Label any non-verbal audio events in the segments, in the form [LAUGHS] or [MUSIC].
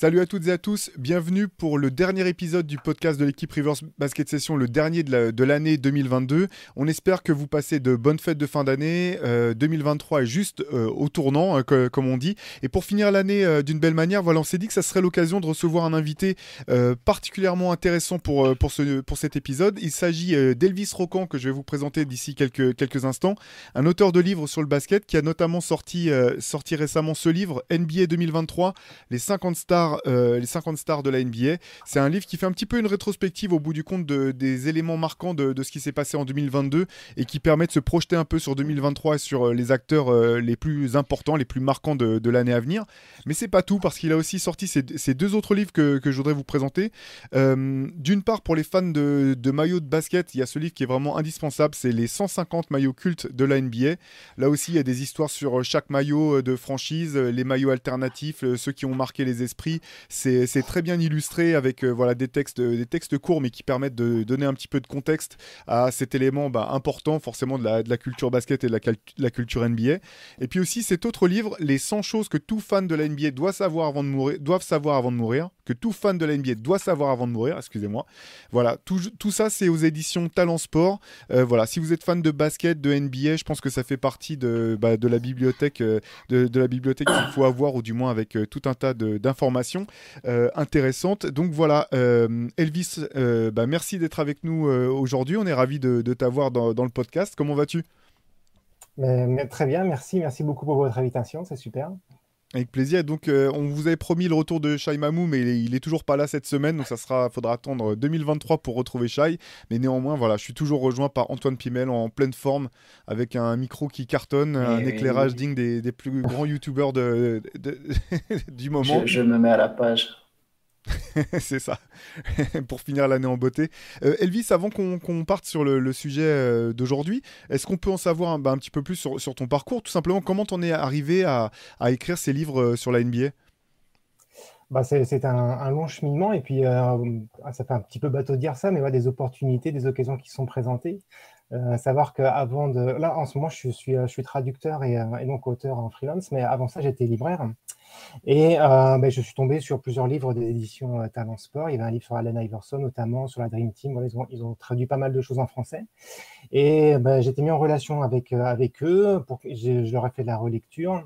Salut à toutes et à tous, bienvenue pour le dernier épisode du podcast de l'équipe Rivers Basket Session, le dernier de la- de l'année 2022. On espère que vous passez de bonnes fêtes de fin d'année. Euh, 2023 est juste euh, au tournant, hein, comme on dit. Et pour finir l'année euh, d'une belle manière, voilà, on s'est dit que ça serait l'occasion de recevoir un invité euh, particulièrement intéressant pour, euh, pour, ce, pour cet épisode. Il s'agit euh, d'Elvis Rocan, que je vais vous présenter d'ici quelques, quelques instants, un auteur de livres sur le basket qui a notamment sorti, euh, sorti récemment ce livre, NBA 2023, les 50 stars, euh, les 50 stars de la NBA. C'est un livre qui fait un petit peu une rétrospective au bout du compte de- des éléments marquants de, ce qui s'est passé en 2022 et qui permet de se projeter un peu sur 2023 et sur euh, les acteurs euh, les plus importants, les plus marquants de, l'année à venir. Mais c'est pas tout parce qu'il a aussi sorti ces, deux autres livres que, je voudrais vous présenter. D'une part, pour les fans de, de maillots de basket, il y a ce livre qui est vraiment indispensable, c'est les 150 maillots cultes de la NBA. Là aussi, il y a des histoires sur chaque maillot de franchise, les maillots alternatifs, ceux qui ont marqué les esprits. C'est c'est très bien illustré avec euh, voilà, des, textes, des textes courts, mais qui permettent de donner un petit peu de contexte à cet élément bah, important, forcément, de la, de la culture basket et de la, culture NBA. Et puis aussi cet autre livre, Les 100 choses que tout fan de la NBA doit savoir avant de mourir, doivent savoir avant de mourir, que tout fan de la NBA doit savoir avant de mourir, excusez-moi. Voilà, tout, tout ça c'est aux éditions Talent Sport. Euh, voilà, si vous êtes fan de basket, de NBA, je pense que ça fait partie de, bah, de la bibliothèque, euh, de, de la bibliothèque qu'il faut avoir, ou du moins avec euh, tout un tas d'informations euh, intéressantes. Donc voilà, euh, Elvis, euh, bah, merci d'être avec nous aujourd'hui. On est ravi de, t'avoir dans, le podcast. Comment vas-tu? Très bien, merci, merci beaucoup pour votre invitation, c'est super. Avec plaisir. Donc, euh, on vous avait promis le retour de Shai Mamou, mais il est, il est toujours pas là cette semaine. Donc, ça sera, faudra attendre 2023 pour retrouver Shai. Mais néanmoins, voilà, je suis toujours rejoint par Antoine Pimel en pleine forme, avec un micro qui cartonne, un oui, éclairage oui. digne des, des plus grands youtubeurs de, de- [LAUGHS] du moment. Je, je me mets à la page. [LAUGHS] C'est ça, [LAUGHS] pour finir l'année en beauté. Euh, Elvis, avant qu'on parte sur le, sujet euh, d'aujourd'hui, est-ce qu'on peut en savoir un, bah, petit peu plus sur, ton parcours Tout simplement, comment t'en es arrivé à, écrire ces livres euh, sur la NBA Bah, c'est un, long cheminement et puis ça fait un petit peu bateau de dire ça, mais des opportunités, des occasions qui sont présentées. Savoir qu'avant de... Là, en ce moment, je suis, traducteur et donc auteur en freelance, mais avant ça, j'étais libraire. Et euh, ben, je suis tombé sur plusieurs livres des éditions euh, Talent Sport. Il y avait un livre sur Allen Iverson, notamment sur la Dream Team. Ils, ont, traduit pas mal de choses en français. Et ben, j'étais mis en relation avec, euh, avec eux. Pour, je, leur ai fait de la relecture.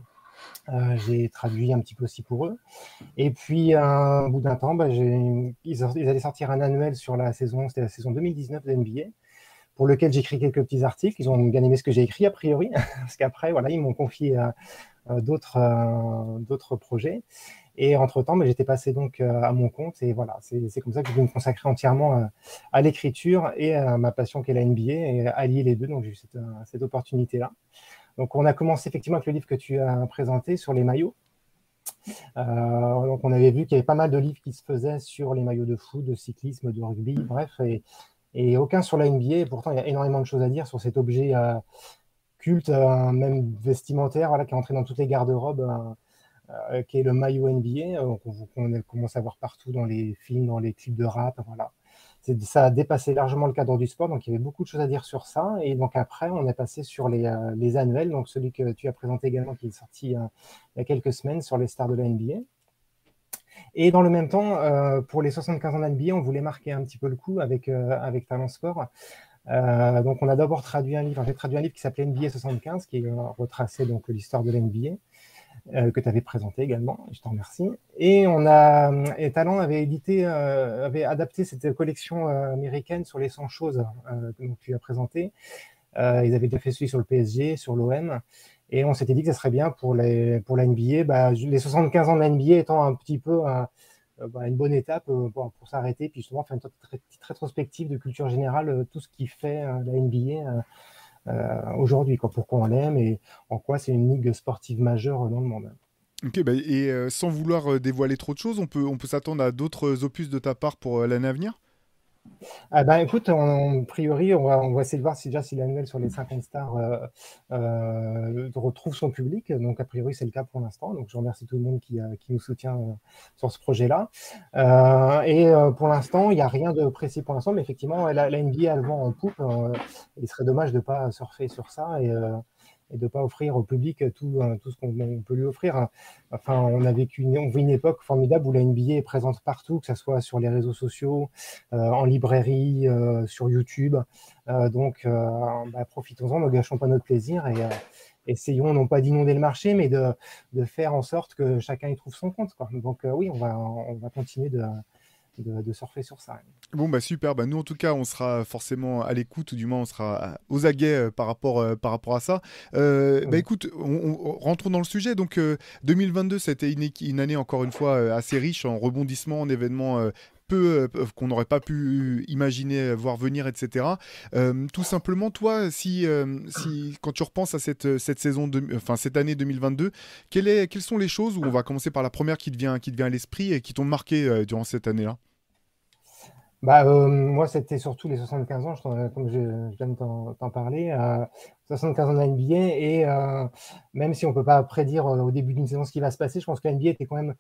Euh, j'ai traduit un petit peu aussi pour eux. Et puis, au bout d'un temps, ben, j'ai- ils, allaient sortir un annuel sur la saison, c'était la saison 2019 de NBA, pour lequel j'écris quelques petits articles. Ils ont bien aimé ce que j'ai écrit, a priori, [LAUGHS] parce qu'après, voilà, ils m'ont confié d'autres euh, d'autres projets. Et entre-temps, ben, j'étais passé donc euh, à mon compte. Et voilà, c'est comme ça que je vais me consacrer entièrement euh, à l'écriture et à ma passion qui est la NBA, et allier les deux. Donc, j'ai eu cette, euh, cette opportunité-là. Donc, on a commencé effectivement avec le livre que tu as présenté sur les maillots. Euh, donc on avait vu qu'il y avait pas mal de livres qui se faisaient sur les maillots de foot, de cyclisme, de rugby, bref, et, et aucun sur la NBA. Et pourtant, il y a énormément de choses à dire sur cet objet euh, culte, euh, même vestimentaire, voilà, qui est entré dans toutes les garde-robes, euh, qui est le maillot NBA, qu'on commence à voir partout dans les films, dans les clips de rap, voilà. Ça a dépassé largement le cadre du sport, donc il y avait beaucoup de choses à dire sur ça. Et donc après, on est passé sur les, euh, annuels, donc celui que tu as présenté également, qui est sorti euh, il y a quelques semaines sur les stars de la NBA. Et dans le même temps, pour les 75 ans de la NBA, on voulait marquer un petit peu le coup avec, euh, avec Talent Sport. Euh, donc on a d'abord traduit un livre, enfin, j'ai traduit un livre qui s'appelait NBA 75, qui euh, retraçait donc l'histoire de la NBA, euh, que tu avais présenté également, je t'en remercie. Et on a, et Talent avait édité, euh, avait adapté cette collection euh, américaine sur les 100 choses euh, que tu as présenté. Euh, ils avaient déjà fait celui sur le PSG, sur l'OM. Et on s'était dit que ça serait bien pour, les, pour NBA, les 75 ans de NBA étant un petit peu euh, bah, une bonne étape euh, pour, s'arrêter, puis justement faire une petite rétrospective de culture générale, euh, tout ce qui fait euh, la NBA euh, euh, aujourd'hui, quoi, pourquoi on l'aime et en quoi c'est une ligue sportive majeure dans le monde. Ok, bah, et euh, sans vouloir euh, dévoiler trop de choses, on peut, on peut s'attendre à d'autres opus de ta part pour euh, l'année à venir? Ah ben, écoute, a priori, on va, on essayer de voir si déjà si l'annuel sur les 50 stars euh, euh, retrouve son public. Donc, a priori, c'est le cas pour l'instant. Donc, je remercie tout le monde qui, euh, nous soutient sur ce projet-là. et pour l'instant, il n'y a rien de précis pour l'instant, mais effectivement, la, NBA, elle vend en poupe. il serait dommage de ne pas surfer sur ça. Et de ne pas offrir au public tout, euh, tout ce qu'on peut lui offrir. Enfin, on a vécu on vit une époque formidable où la NBA est présente partout, que ce soit sur les réseaux sociaux, euh, en librairie, euh, sur YouTube. donc, bah, profitons-en, ne gâchons pas notre plaisir et essayons non pas d'inonder le marché, mais de, de, faire en sorte que chacun y trouve son compte. Quoi. Donc oui, on va, on va continuer de, de, surfer sur ça. Bon, bah super. Bah, nous, en tout cas, on sera forcément à l'écoute, ou du moins, on sera aux aguets euh, par, rapport, euh, par rapport à ça. Euh, bah écoute, on, rentrons dans le sujet. Donc, 2022, c'était une, une, année, encore une fois, assez riche en rebondissements, en événements peu qu'on n'aurait pas pu imaginer voir venir, etc. tout simplement, toi, si, si quand tu repenses à cette, saison, enfin cette année 2022, quelle est, quelles sont les choses où on va commencer par la première qui te vient, à l'esprit et qui t'ont marqué durant cette année-là? Bah, euh, moi, c'était surtout les 75 ans, comme je, viens de t'en parler. Euh, 75 ans de NBA, et euh, même si on ne peut pas prédire euh, au début d'une saison ce qui va se passer, je pense que la NBA était quand même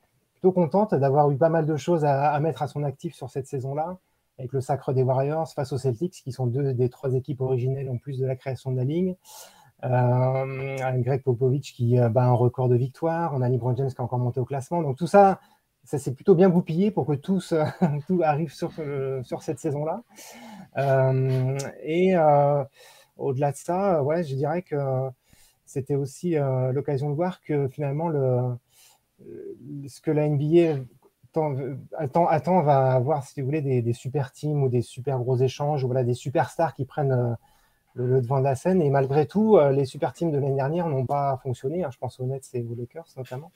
contente d'avoir eu pas mal de choses à, mettre à son actif sur cette saison-là, avec le sacre des Warriors face aux Celtics, qui sont deux des trois équipes originelles en plus de la création de la ligne. Euh, Greg Popovich qui bat un record de victoire, on a LeBron James qui est encore monté au classement. Donc tout ça, ça s'est plutôt bien goupillé pour que tout, [LAUGHS] arrive sur, euh, sur cette saison-là. Euh, et euh, au-delà de ça, ouais, je dirais que c'était aussi l'occasion de voir que finalement, le, ce que la NBA attend, attend, va avoir, si vous voulez, des, super teams ou des super gros échanges, ou voilà, des superstars qui prennent le, devant de la scène. Et malgré tout, les super teams de l'année dernière n'ont pas fonctionné. Hein. je pense aux Nets et aux Lakers notamment.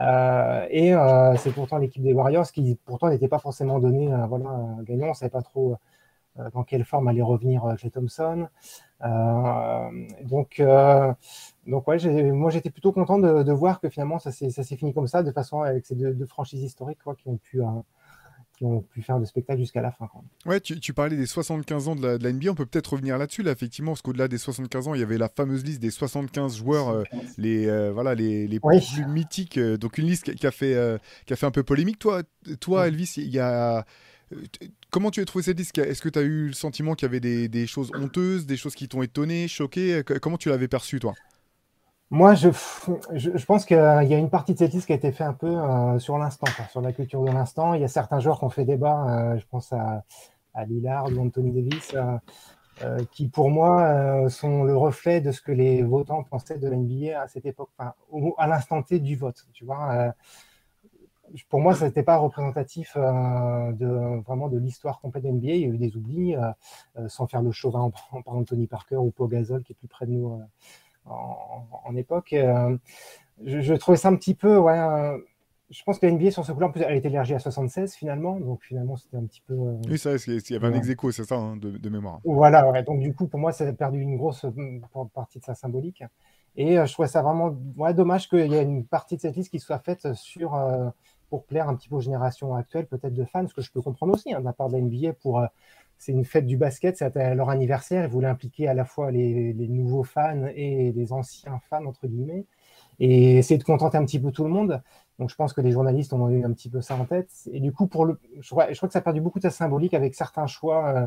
Euh, et euh, c'est pourtant l'équipe des Warriors qui pourtant n'était pas forcément donnée euh, voilà, gagnant. On ne savait pas trop dans quelle forme allait revenir Clay Thompson. donc, donc ouais, moi j'étais plutôt content de, de, voir que finalement ça s'est fini comme ça, de façon avec ces deux, deux franchises historiques quoi, qui ont pu qui ont pu faire le spectacle jusqu'à la fin. Ouais, tu, parlais des 75 ans de la, NBA, on peut peut-être revenir là-dessus, là, effectivement, parce qu'au-delà des 75 ans, il y avait la fameuse liste des 75 joueurs, euh, les, euh, voilà, les, les plus mythiques, euh, donc une liste qui a, fait, qui a fait un peu polémique. Toi, toi Elvis, il y a... Comment tu as trouvé cette liste? Est-ce que tu as eu le sentiment qu'il y avait des, des, choses honteuses, des choses qui t'ont étonné, choqué? Comment tu l'avais perçu, toi? Moi, je, je, pense qu'il y a une partie de cette liste qui a été faite un peu euh, sur l'instant, sur la culture de l'instant. Il y a certains joueurs qui ont fait débat, euh, je pense à, à, Lillard ou Anthony Davis, euh, qui pour moi sont le reflet de ce que les votants pensaient de l'NBA à cette époque, à l'instant T du vote. Tu vois, pour moi, ce n'était pas représentatif de, vraiment de l'histoire complète de l'NBA. Il y a eu des oublis, sans faire le chauvin par Anthony Parker ou Pau Gasol qui est plus près de nous en, époque. Euh, je, trouvais ça un petit peu, ouais, je pense que la NBA sur ce coup-là, elle était élargie à 76 finalement, donc finalement c'était un petit peu. Euh, oui, c'est vrai, il y avait un ex c'est ça, hein, de, mémoire. Voilà, ouais, donc du coup pour moi ça a perdu une grosse euh, partie de sa symbolique. Et je trouvais ça vraiment ouais, dommage qu'il y ait une partie de cette liste qui soit faite sur, pour plaire un petit peu aux générations actuelles, peut-être de fans, ce que je peux comprendre aussi hein, de la part de la NBA pour c'est une fête du basket, c'est leur anniversaire. Ils voulaient impliquer à la fois les, nouveaux fans et les anciens fans, entre guillemets, et essayer de contenter un petit peu tout le monde. Donc je pense que les journalistes ont eu un petit peu ça en tête. Et du coup, pour le, je, crois, que ça a perdu beaucoup de sa symbolique avec certains choix euh,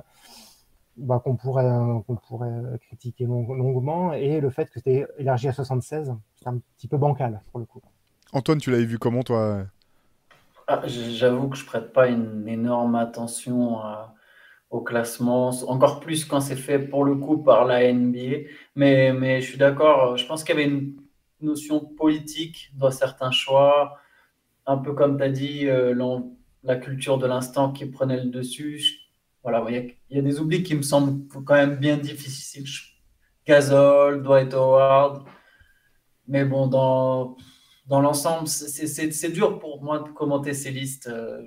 bah, qu'on pourrait, qu'on pourrait critiquer longuement. Et le fait que c'était élargi à 76, c'est un petit peu bancal pour le coup. Antoine, tu l'avais vu comment, toi? Ah, J'avoue que je prête pas une énorme attention à au classement, encore plus quand c'est fait pour le coup par la NBA. Mais, mais je suis d'accord, je pense qu'il y avait une notion politique dans certains choix, un peu comme tu as dit, euh, la culture de l'instant qui prenait le dessus. Voilà, il y, a des oublis qui me semblent quand même bien difficiles. Gazol, Dwight Howard. Mais bon, dans, dans l'ensemble, c'est dur pour moi de commenter ces listes. Euh,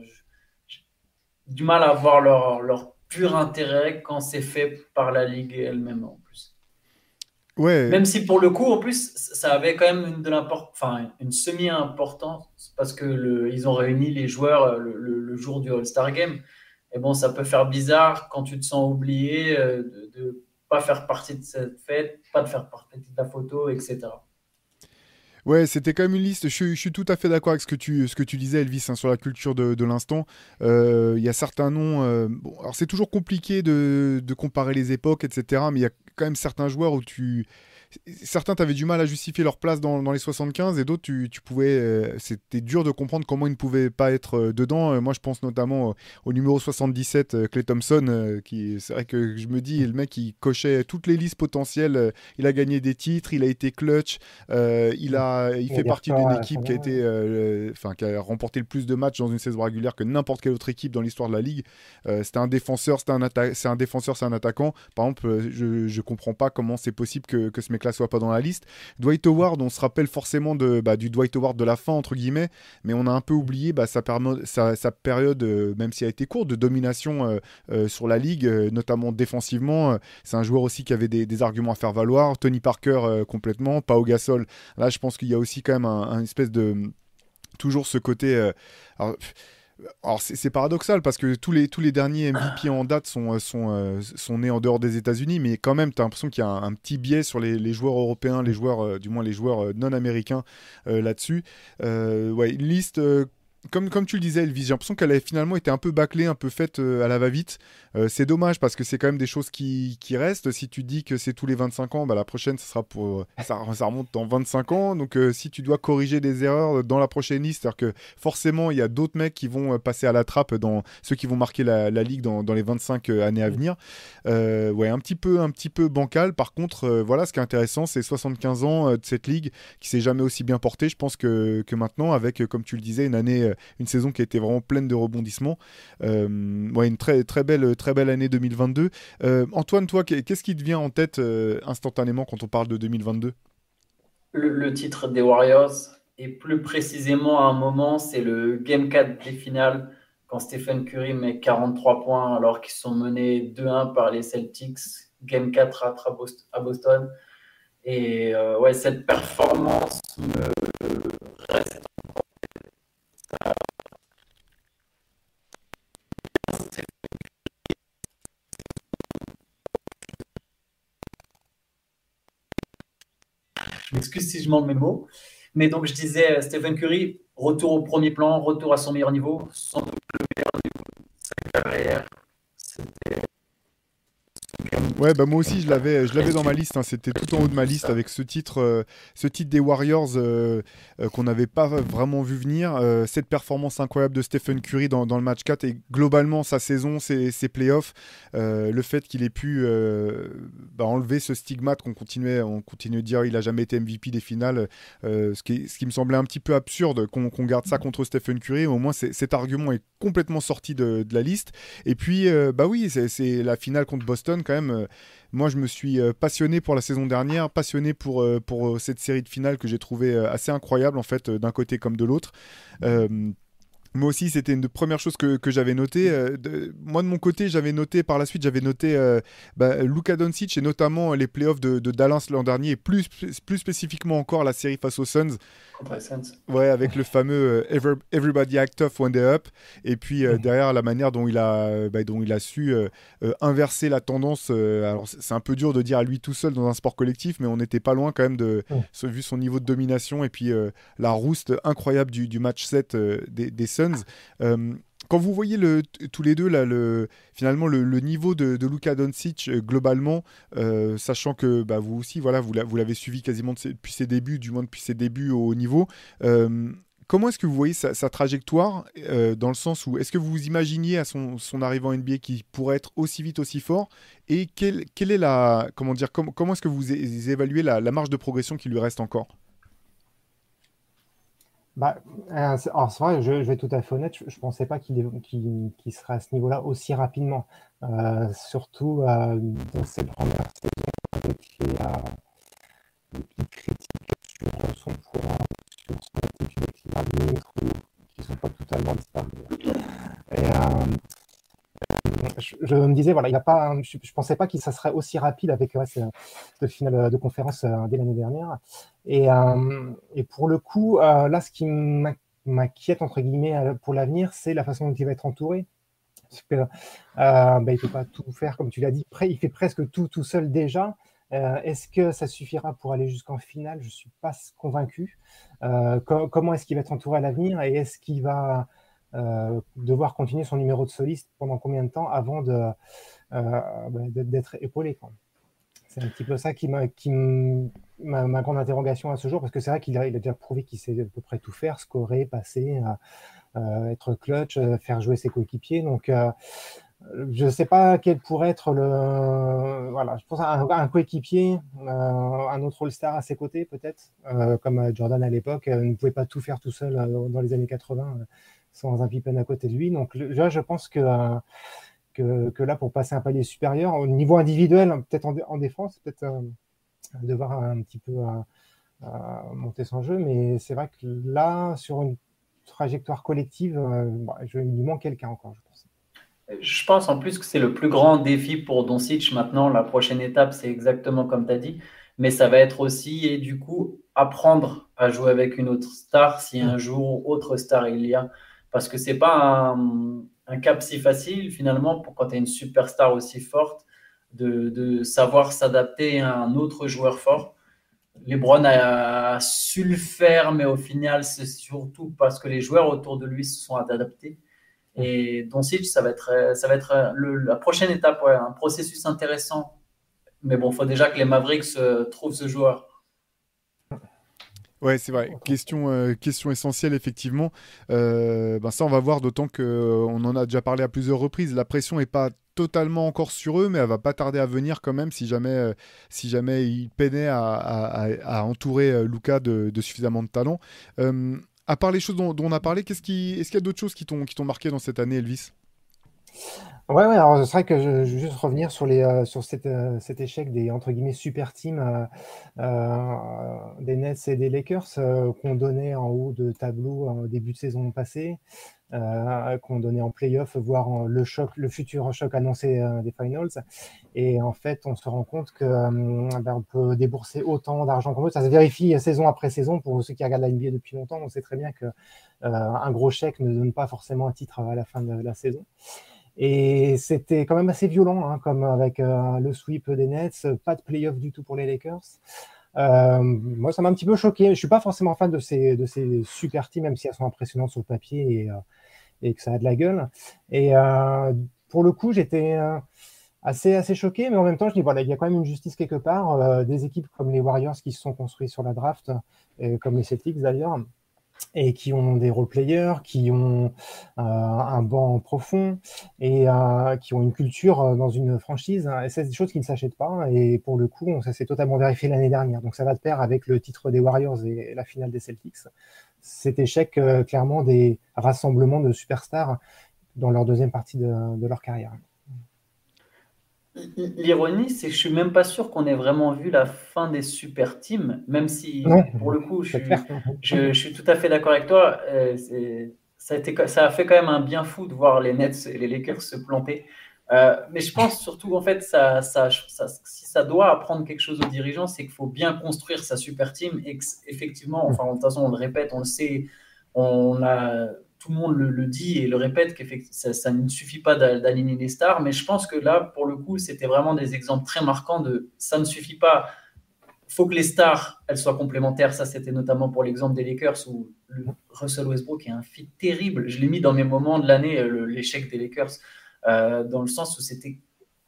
du mal à voir leur, leur pur intérêt quand c'est fait par la Ligue elle-même en plus. Ouais. Même si pour le coup, en plus, ça avait quand même une, de enfin, une semi-importance parce que le, ils ont réuni les joueurs le, le, jour du All-Star Game. Et bon, ça peut faire bizarre quand tu te sens oublié de ne pas faire partie de cette fête, pas de faire partie de ta photo, etc. Ouais, c'était quand même une liste. Je, suis tout à fait d'accord avec ce que tu, ce que tu disais, Elvis, hein, sur la culture de, l'instant. Il y a certains noms. bon, alors, c'est toujours compliqué de, de, comparer les époques, etc. Mais il y a quand même certains joueurs où tu certains t'avaient du mal à justifier leur place dans, les 75 et d'autres tu, pouvais euh, c'était dur de comprendre comment ils ne pouvaient pas être euh, dedans. Euh, moi je pense notamment au numéro 77 Clay Thompson qui c'est vrai que je me dis le mec il cochait toutes les listes potentielles il a gagné des titres il a été clutch il a il fait partie d'une équipe qui a été enfin qui a remporté le plus de matchs dans une saison régulière que n'importe quelle autre équipe dans l'histoire de la ligue. C'était un défenseur c'était un c'est un défenseur c'est un attaquant. Par exemple je je comprends pas comment c'est possible que, que ce mec soit pas dans la liste. Dwight Howard, on se rappelle forcément de, bah, du Dwight Howard de la fin, entre guillemets, mais on a un peu oublié bah, sa, période, euh, même si elle a été courte, de domination euh, euh, sur la ligue, notamment défensivement. C'est un joueur aussi qui avait des, arguments à faire valoir. Tony Parker complètement, Pau Gasol. Là, je pense qu'il y a aussi quand même un, espèce de toujours ce côté. C'est paradoxal parce que tous les, tous les derniers MVP [COUGHS] en date sont, euh, sont, euh, sont nés en dehors des États-Unis, mais quand même, tu as l'impression qu'il y a un, petit biais sur les, les, joueurs européens, les joueurs, euh, du moins les joueurs non américains là-dessus. ouais, une liste comme, comme tu le disais, Elvis, j'ai l'impression qu'elle a finalement été un peu bâclée, un peu faite à la va-vite. c'est dommage parce que c'est quand même des choses qui, qui, restent. Si tu dis que c'est tous les 25 ans, bah, la prochaine, ça, sera pour, ça, ça remonte dans 25 ans. Donc si tu dois corriger des erreurs dans la prochaine liste, c'est-à-dire que forcément, il y a d'autres mecs qui vont passer à la trappe dans ceux qui vont marquer la, la ligue dans, dans, les 25 années à venir. ouais, un petit peu, un petit peu bancal. Par contre, voilà, ce qui est intéressant, c'est 75 ans de cette ligue qui s'est jamais aussi bien portée. Je pense que, que maintenant, avec, comme tu le disais, une année euh, une saison qui a été vraiment pleine de rebondissements. Euh, ouais, une très, très, belle, très belle année 2022. Euh, Antoine, toi, qu'est-ce qui te vient en tête instantanément quand on parle de 2022 le, titre des Warriors, et plus précisément à un moment, c'est le Game 4 des finales, quand Stephen Curry met 43 points alors qu'ils sont menés 2-1 par les Celtics. Game 4 à Boston. Et ouais, cette performance me reste je m'excuse si je manque mes mots. Mais donc, je disais, euh, Stephen Curry, retour au premier plan, retour à son meilleur niveau, sans doute le meilleur niveau de sa carrière. C'était Ouais, bah moi aussi je l'avais, je l'avais dans ma liste. Hein. C'était tout en haut de ma liste avec ce titre, euh, ce titre des Warriors euh, euh, qu'on n'avait pas vraiment vu venir. cette performance incroyable de Stephen Curry dans, le match 4 et globalement sa saison, ses, ses playoffs, le fait qu'il ait pu bah, enlever ce stigmate qu'on continuait, on continue de dire il a jamais été MVP des finales, ce qui, ce, qui, me semblait un petit peu absurde qu'on garde ça contre Stephen Curry. Au moins cet argument est complètement sorti de, de la liste. Et puis bah oui, c'est la finale contre Boston quand même moi, je me suis euh, passionné pour la saison dernière, passionné pour, euh, euh, cette série de finales que j'ai trouvé assez incroyable, en fait, d'un côté comme de l'autre. Moi aussi, c'était une des premières choses que, que j'avais notées. moi, de mon côté, j'avais noté par la suite, j'avais noté bah, Luka Doncic et notamment les playoffs de, de Dallas l'an dernier, et plus, plus spécifiquement encore la série face aux Suns. Ouais, avec le fameux euh, Everybody Act Tough One Day Up. Et puis euh, derrière, la manière dont il a, bah, dont il a su euh, inverser la tendance. alors, c'est un peu dur de dire à lui tout seul dans un sport collectif, mais on n'était pas loin quand même de, vu son niveau de domination et puis la rouste incroyable du, du match 7 des, des, Suns quand vous voyez le, tous les deux le, finalement le, niveau de, de Luka Doncic euh, globalement, euh, sachant que bah, vous aussi, voilà, vous l'avez suivi quasiment depuis ses débuts, du moins depuis ses débuts au haut niveau. Euh, comment est-ce que vous voyez sa, trajectoire dans le sens où est-ce que vous vous imaginiez à son, arrivée en NBA qui pourrait être aussi vite, aussi fort Et quelle, est la comment dire comment est-ce que vous évaluez la marge de progression qui lui reste encore? Bah, euh, c'est vrai, je, vais être tout à fait honnête, je ne pensais pas qu'il serait à ce niveau-là aussi rapidement. Euh, surtout euh, dans cette première saison avec les, les critiques sur son courant, sur son attitude avec qui ne sont pas totalement disparues. Et, je, me disais, voilà, il a pas, je ne pensais pas qu'il ça serait aussi rapide avec le de finale de conférence euh, dès l'année dernière. Et, euh, pour le coup, euh, là, ce qui m'inquiète, entre guillemets, pour l'avenir, c'est la façon dont il va être entouré. parce que bah, il ne peut pas tout faire, comme tu l'as dit. il fait presque tout tout seul déjà. est-ce que ça suffira pour aller jusqu'en finale? Je ne suis pas convaincu. comment est-ce qu'il va être entouré à l'avenir? Et est-ce qu'il va devoir continuer son numéro de soliste pendant combien de temps avant de, bah, d'être épaulé C'est un petit peu ça qui m'a ma, grande interrogation à ce jour, parce que c'est vrai qu'il a, déjà prouvé qu'il sait à peu près tout faire, scorer, passer, euh, euh, être clutch, euh, faire jouer ses coéquipiers. Donc, je ne sais pas quel pourrait être le. Voilà, je pense à un, coéquipier, un autre All-Star à ses côtés, peut-être, comme Jordan à l'époque, ne pouvait pas tout faire tout seul dans les années 80 sans un Pippen à côté de lui. Donc, là, je pense que. Que, là, pour passer un palier supérieur, au niveau individuel, peut-être en, défense, peut-être devoir un petit peu monter son jeu. Mais c'est vrai que là, sur une trajectoire collective, euh, bah, je, il lui manque quelqu'un encore, je pense. Je pense en plus que c'est le plus grand défi pour Doncic maintenant. La prochaine étape, c'est exactement comme tu as dit. Mais ça va être aussi, et du coup, apprendre à jouer avec une autre star si un jour autre star il y a. Parce que c'est pas un, cap si facile finalement pour quand tu as une superstar aussi forte de, savoir s'adapter à un autre joueur fort. Lebron a, su le faire, mais au final, c'est surtout parce que les joueurs autour de lui se sont adaptés. Et Doncic, ça va être, ça va être la prochaine étape, un processus intéressant. Mais bon, il faut déjà que les Mavericks euh, trouvent ce joueur. Ouais, c'est vrai. Question, euh, question essentielle, effectivement. Euh, ben ça, on va voir, d'autant qu'on en a déjà parlé à plusieurs reprises. La pression n'est pas totalement encore sur eux, mais elle va pas tarder à venir quand même si jamais, euh, si jamais il peinait à, entourer Luca de, suffisamment de talent. à part les choses dont, on a parlé, qu'est-ce qui, est-ce qu'il y a d'autres choses qui t'ont marqué dans cette année, Elvis? Ouais, alors c'est vrai que je, veux juste revenir sur, les, euh, sur euh, cet échec des entre guillemets super teams euh, des Nets et des Lakers qu'on donnait en haut de tableau en début de saison passée, qu'on donnait en playoff, voire le choc, le futur choc annoncé des finals. Et en fait, on se rend compte que ben, on peut débourser autant d'argent qu'on veut. Ça se vérifie saison après saison pour ceux qui regardent la NBA depuis longtemps. On sait très bien que un gros chèque ne donne pas forcément un titre à la fin de la saison. Et c'était quand même assez violent, hein, comme avec euh, le sweep des Nets, pas de playoff du tout pour les Lakers. Euh, moi, ça m'a un petit peu choqué. Je suis pas forcément fan de ces, de ces super teams, même si elles sont impressionnantes sur le papier et, euh, et que ça a de la gueule. Et pour le coup, j'étais assez, assez choqué, mais en même temps, je dis voilà, il y a quand même une justice quelque part. des équipes comme les Warriors qui se sont construits sur la draft, et comme les Celtics d'ailleurs, et qui ont des role-players, qui ont euh, un banc profond et euh, qui ont une culture euh, dans une franchise. Et c'est des choses qui ne s'achètent pas. Et pour le coup, ça s'est totalement vérifié l'année dernière. Donc ça va de pair avec le titre des Warriors et la finale des Celtics. Cet échec, clairement, des rassemblements de superstars dans leur deuxième partie de leur carrière. L'ironie, c'est que je suis même pas sûr qu'on ait vraiment vu la fin des super teams, même si, pour le coup, je suis, tout à fait d'accord avec toi. Euh, ça, a été, ça a fait quand même un bien fou de voir les Nets et les Lakers se planter. Euh, mais je pense surtout, en fait, ça, ça, si ça doit apprendre quelque chose aux dirigeants, c'est qu'il faut bien construire sa super team. Et effectivement, enfin, de toute façon, on le répète, on le sait, on a tout le monde le, dit et le répète que ça, ça, ne suffit pas d'aligner les stars, mais je pense que là, pour le coup, c'était vraiment des exemples très marquants de ça ne suffit pas. Faut que les stars, elles soient complémentaires. Ça, c'était notamment pour l'exemple des Lakers où Russell Westbrook est un fit terrible. Je l'ai mis dans mes moments de l'année, euh, l'échec des Lakers, euh, dans le sens où c'était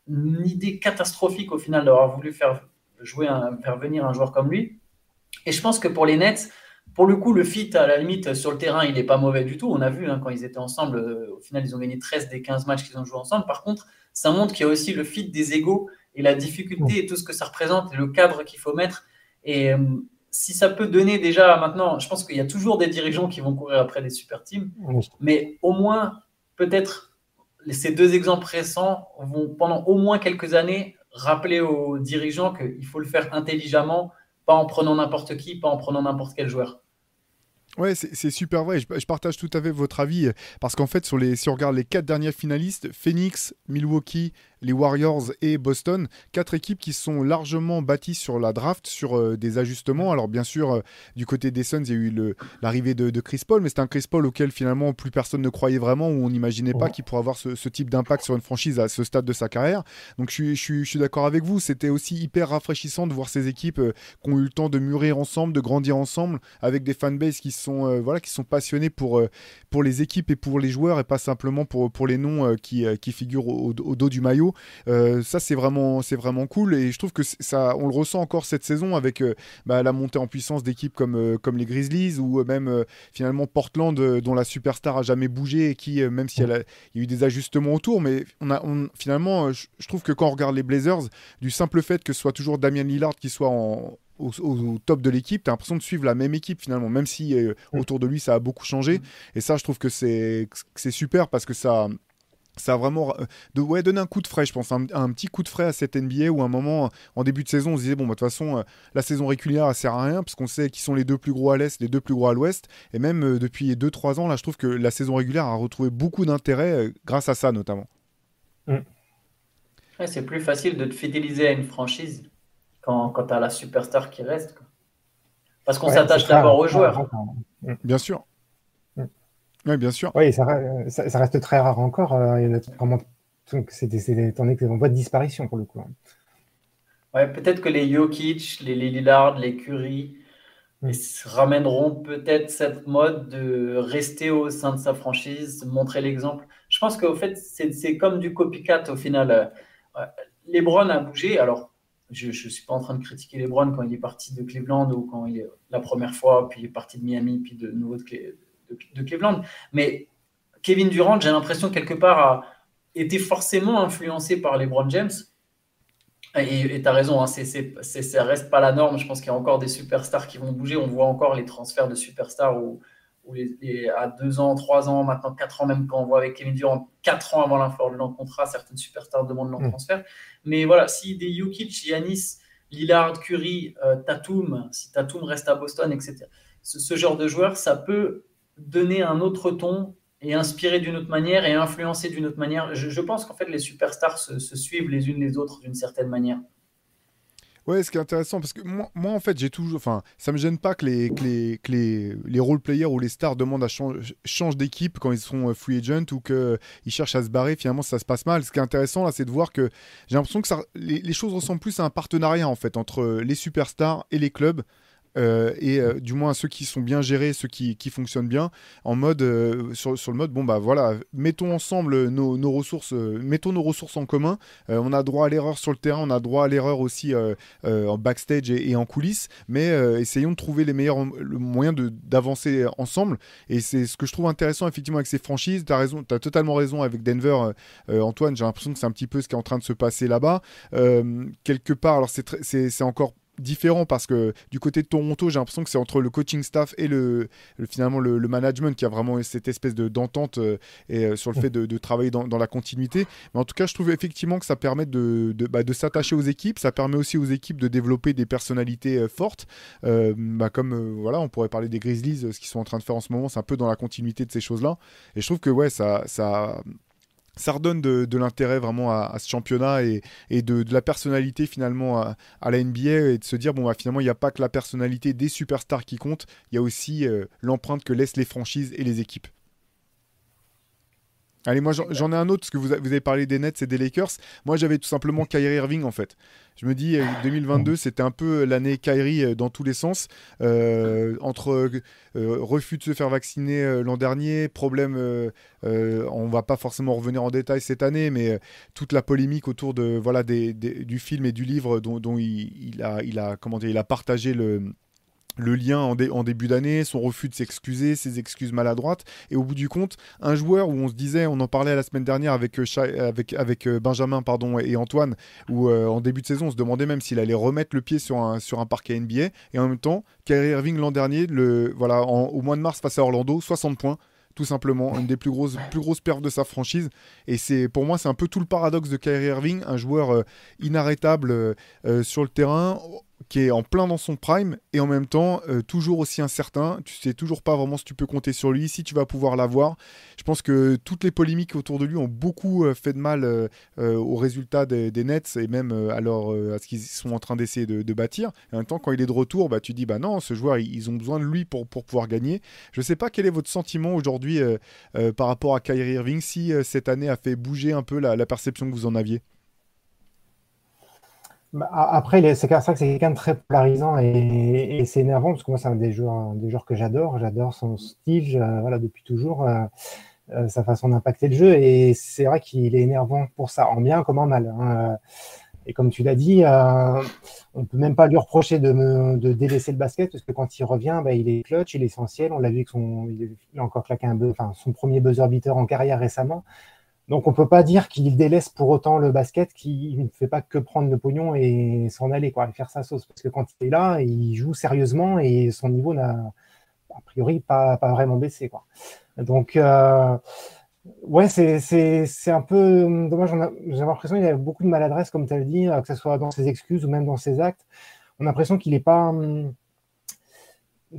une idée catastrophique au final d'avoir voulu faire jouer, un, faire venir un joueur comme lui. Et je pense que pour les Nets, pour le coup, le fit, à la limite, sur le terrain, il n'est pas mauvais du tout. On a vu hein, quand ils étaient ensemble, euh, au final, ils ont gagné 13 des 15 matchs qu'ils ont joué ensemble. Par contre, ça montre qu'il y a aussi le fit des égaux et la difficulté et tout ce que ça représente et le cadre qu'il faut mettre. Et euh, si ça peut donner déjà maintenant, je pense qu'il y a toujours des dirigeants qui vont courir après des super teams, mais au moins, peut-être, ces deux exemples récents vont, pendant au moins quelques années, rappeler aux dirigeants qu'il faut le faire intelligemment, pas en prenant n'importe qui, pas en prenant n'importe quel joueur. Ouais, c'est super vrai. Je, partage tout à fait votre avis parce qu'en fait, sur les, si on regarde les quatre derniers finalistes, Phoenix, Milwaukee, les Warriors et Boston. Quatre équipes qui sont largement bâties sur la draft, sur euh, des ajustements. Alors bien sûr, euh, du côté des Suns, il y a eu l'arrivée de, de Chris Paul, mais c'est un Chris Paul auquel finalement plus personne ne croyait vraiment, ou on n'imaginait pas qu'il pourrait avoir ce, ce type d'impact sur une franchise à ce stade de sa carrière. Donc je suis, je suis, je suis d'accord avec vous, c'était aussi hyper rafraîchissant de voir ces équipes euh, qui ont eu le temps de mûrir ensemble, de grandir ensemble, avec des fanbases qui sont, voilà, qui sont passionnés pour, pour les équipes et pour les joueurs, et pas simplement pour, pour les noms qui, qui figurent au, au dos du maillot. Euh, ça, c'est vraiment, c'est vraiment cool, et je trouve que ça, on le ressent encore cette saison avec euh, bah, la montée en puissance d'équipes comme, euh, comme les Grizzlies, ou même finalement Portland, dont la superstar a jamais bougé, et qui, même si elle a, il y a eu des ajustements autour, mais on a, on- finalement, je je trouve que quand on regarde les Blazers, du simple fait que ce soit toujours Damian Lillard qui soit en, au, top de l'équipe, tu as l'impression de suivre la même équipe finalement, même si euh, Mm. autour de lui ça a beaucoup changé. Et ça, je trouve que c'est super parce que ça. Ça a vraiment euh, de, ouais, donné un coup de frais, je pense, un, un petit coup de frais à cette NBA où à un moment, en début de saison, on se disait, bon, bah, de toute façon, euh, la saison régulière, elle sert à rien, parce qu'on sait qui sont les deux plus gros à l'Est, les deux plus gros à l'Ouest. Et même euh, depuis 2-3 ans, là, je trouve que la saison régulière a retrouvé beaucoup d'intérêt euh, grâce à ça, notamment. Ouais, c'est plus facile de te fidéliser à une franchise quand, quand tu as la superstar qui reste. quoi. Parce qu'on Ouais, s'attache d'abord aux joueurs. encore. Bien sûr. Oui, bien sûr. Oui, ça, re- ça- ça reste très rare encore. euh, il y en a vraiment. donc C'est des- c'est des- t'en es en voie de disparition pour le coup. hein. Ouais, peut-être que les Jokic, les les Lillard, les Curry Mm. ramèneront peut-être cette mode de rester au sein de sa franchise, montrer l'exemple. Je pense qu'au fait, c'est c'est comme du copycat au final. Euh, ouais, LeBron a bougé. Alors, je ne suis pas en train de critiquer LeBron quand il est parti de Cleveland ou quand il est la première fois, puis il est parti de Miami, puis de nouveau de, Cle- de- de Cleveland. Mais Kevin Durant, j'ai l'impression quelque part a été forcément influencé par LeBron James. Et tu as raison, hein, c'est, c'est, c'est- ça reste pas la norme. Je pense qu'il y a encore des superstars qui vont bouger. On voit encore les transferts de superstars où, où les, les- à deux ans, trois ans, maintenant quatre ans, même quand on voit avec Kevin Durant, quatre ans avant la fin de leur contrat, certaines superstars demandent leur Mm. transfert. Mais voilà, si des Jokic, Yanis, Lillard, Curry, euh, Tatum, si Tatum reste à Boston, etc., ce, ce genre de joueurs, ça peut donner un autre ton et inspirer d'une autre manière et influencer d'une autre manière. Je, pense qu'en fait, les superstars se, suivent les unes les autres d'une certaine manière. Ouais, ce qui est intéressant, parce que moi, en fait, j'ai toujours. Enfin, ça me gêne pas que les, que les, que les, les role-players ou les stars demandent à changer changent d'équipe quand ils sont euh, free agent ou qu'ils cherchent à se barrer. Finalement, ça se passe mal. Ce qui est intéressant, là, c'est de voir que j'ai l'impression que les choses ressemblent plus à un partenariat, en fait, entre euh, les superstars et les clubs. Euh, et euh, du moins ceux qui sont bien gérés, ceux qui, fonctionnent bien, en mode euh, sur, le mode bon bah voilà, mettons ensemble nos, ressources, mettons nos ressources en commun. On a droit à l'erreur sur le terrain, on a droit à l'erreur aussi en backstage et, en coulisses, mais essayons de trouver les meilleurs le moyen de d'avancer ensemble. Et c'est ce que je trouve intéressant effectivement avec ces franchises. T'as raison, t'as totalement raison avec Denver, Antoine. J'ai l'impression que c'est un petit peu ce qui est en train de se passer là-bas. Quelque part, alors c'est encore différent parce que du côté de Toronto, j'ai l'impression que c'est entre le coaching staff et le, le- finalement le, le management qui a vraiment cette espèce de d'entente euh, et euh, sur le fait de, de travailler dans, dans la continuité. Mais en tout cas, je trouve effectivement que ça permet de, de, bah, de s'attacher aux équipes. Ça permet aussi aux équipes de développer des personnalités euh, fortes. Bah, comme voilà, on pourrait parler des Grizzlies, ce qu'ils sont en train de faire en ce moment, c'est un peu dans la continuité de ces choses-là. Et je trouve que ouais, ça, ça, ça redonne de, l'intérêt vraiment à, ce championnat et, de, la personnalité finalement à, à la NBA et de se dire bon bah, finalement il n'y a pas que la personnalité des superstars qui compte, il y a aussi euh, l'empreinte que laissent les franchises et les équipes. Allez, moi j'en ai un autre parce que vous, avez parlé des Nets et des Lakers. Moi j'avais tout simplement Kyrie Irving en fait. Je me dis euh, 2022 c'était un peu l'année Kyrie euh, dans tous les sens. Euh, entre euh, refus de se faire vacciner euh, l'an dernier, problème, euh, euh, on va pas forcément revenir en détail cette année, mais euh, toute la polémique autour de voilà des, des- du film et du livre dont, dont il, il a il a comment dire, il a partagé le le lien en, dé- en début d'année, son refus de s'excuser, ses excuses maladroites, et au bout du compte, un joueur où on se disait, on en parlait la semaine dernière avec, euh, euh, Benjamin pardon, et Antoine, où euh, en début de saison, on se demandait même s'il allait remettre le pied sur un, sur un parquet NBA, et en même temps, Kyrie Irving l'an dernier, le, voilà, au mois de mars face à Orlando, 60 points, tout simplement, une des plus grosses, plus grosses perfs de sa franchise, et c'est pour moi, c'est un peu tout le paradoxe de Kyrie Irving, un joueur inarrêtable sur le terrain, qui est en plein dans son prime et en même temps euh, toujours aussi incertain. Tu sais toujours pas vraiment si tu peux compter sur lui, si tu vas pouvoir l'avoir. Je pense que toutes les polémiques autour de lui ont beaucoup euh, fait de mal euh, aux résultats des, Nets et même à, à ce qu'ils sont en train d'essayer de, bâtir. Et en même temps, quand il est de retour, bah, tu dis bah non, ce joueur, ils, ont besoin de lui pour, pour pouvoir gagner. Je sais pas quel est votre sentiment aujourd'hui par rapport à Kyrie Irving, si cette année a fait bouger un peu la perception que vous en aviez. Bah, après, c'est ça que c'est quelqu'un de très polarisant et, c'est énervant parce que moi, c'est un des joueurs, des joueurs que j'adore. J'adore son style, voilà, depuis toujours, euh, euh, sa façon d'impacter le jeu. Et c'est vrai qu'il est énervant pour ça, en bien comme en mal. Hein. Et comme tu l'as dit, euh, on ne peut même pas lui reprocher de, de, délaisser le basket parce que quand il revient, bah, il est clutch, il est essentiel. On l'a vu que son, il a encore claqué un, enfin, son premier buzzer beater en carrière récemment. Donc on ne peut pas dire qu'il délaisse pour autant le basket, qu'il ne fait pas que prendre le pognon et s'en aller, quoi, et faire sa sauce. Parce que quand il est là, il joue sérieusement et son niveau n'a a priori pas, vraiment baissé. Quoi. Donc euh, ouais, c'est un peu dommage. J'ai l'impression qu'il a beaucoup de maladresse, comme tu as dit, que ce soit dans ses excuses ou même dans ses actes. On a l'impression qu'il n'est pas hum,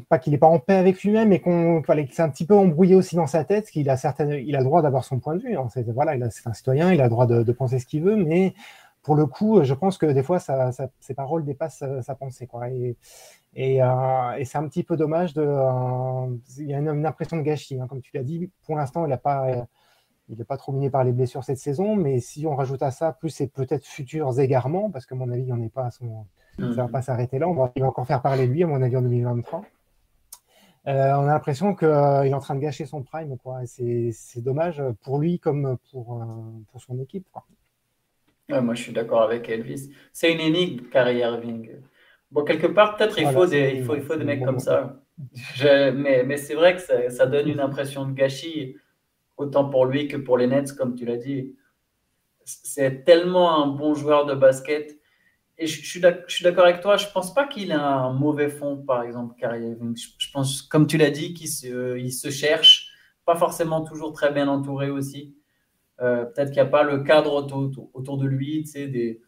pas qu'il n'est pas en paix avec lui-même, mais qu'on s'est un petit peu embrouillé aussi dans sa tête, qu'il a certaines, il a le droit d'avoir son point de vue. Hein. voilà, c'est un citoyen, il a le droit de, penser ce qu'il veut, mais pour le coup, je pense que des fois, ses paroles dépassent sa, pensée. Quoi. Et, euh, et, c'est un petit peu dommage. De, euh, il y a une, impression de gâchis, hein. comme tu l'as dit. Pour l'instant, il n'est pas, il pas trop miné par les blessures cette saison, mais si on rajoute à ça plus ses peut-être futurs égarements, parce que mon avis, il n'y en est pas à son, ça ne va mmh. pas s'arrêter là. On va, il va encore faire parler lui, à mon avis, en 2023. Euh, on a l'impression qu'il est en train de gâcher son prime. C'est dommage pour lui comme pour, euh, pour son équipe. moi, je suis d'accord avec Elvis. C'est une énigme, Carrie Irving. Bon, quelque part, peut-être il, faut des, il, faut, il faut des mecs comme ça. mais mais c'est vrai que ça, ça, donne une impression de gâchis, autant pour lui que pour les Nets, comme tu l'as dit. C'est tellement un bon joueur de basket et je, suis d'accord avec toi, je ne pense pas qu'il a un mauvais fond, par exemple, Kyrie Je, pense, comme tu l'as dit, qu'il se, il se cherche, pas forcément toujours très bien entouré aussi. Euh, peut-être qu'il n'y a pas le cadre autour, autour de lui, tu sais, des,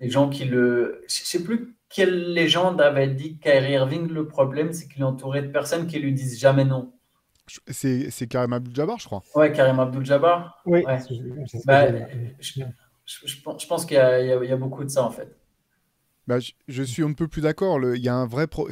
des gens qui le. Je ne sais plus quelle légende avait dit Kyrie Irving, le problème, c'est qu'il est entouré de personnes qui lui disent jamais non. C'est Karim Abdul-Jabbar, je crois. Ouais, Karim Abdul-Jabbar. Oui, bah, je, pense qu'il y, a beaucoup de ça en fait. Bah, je, suis un peu plus d'accord. Il y a un vrai pro...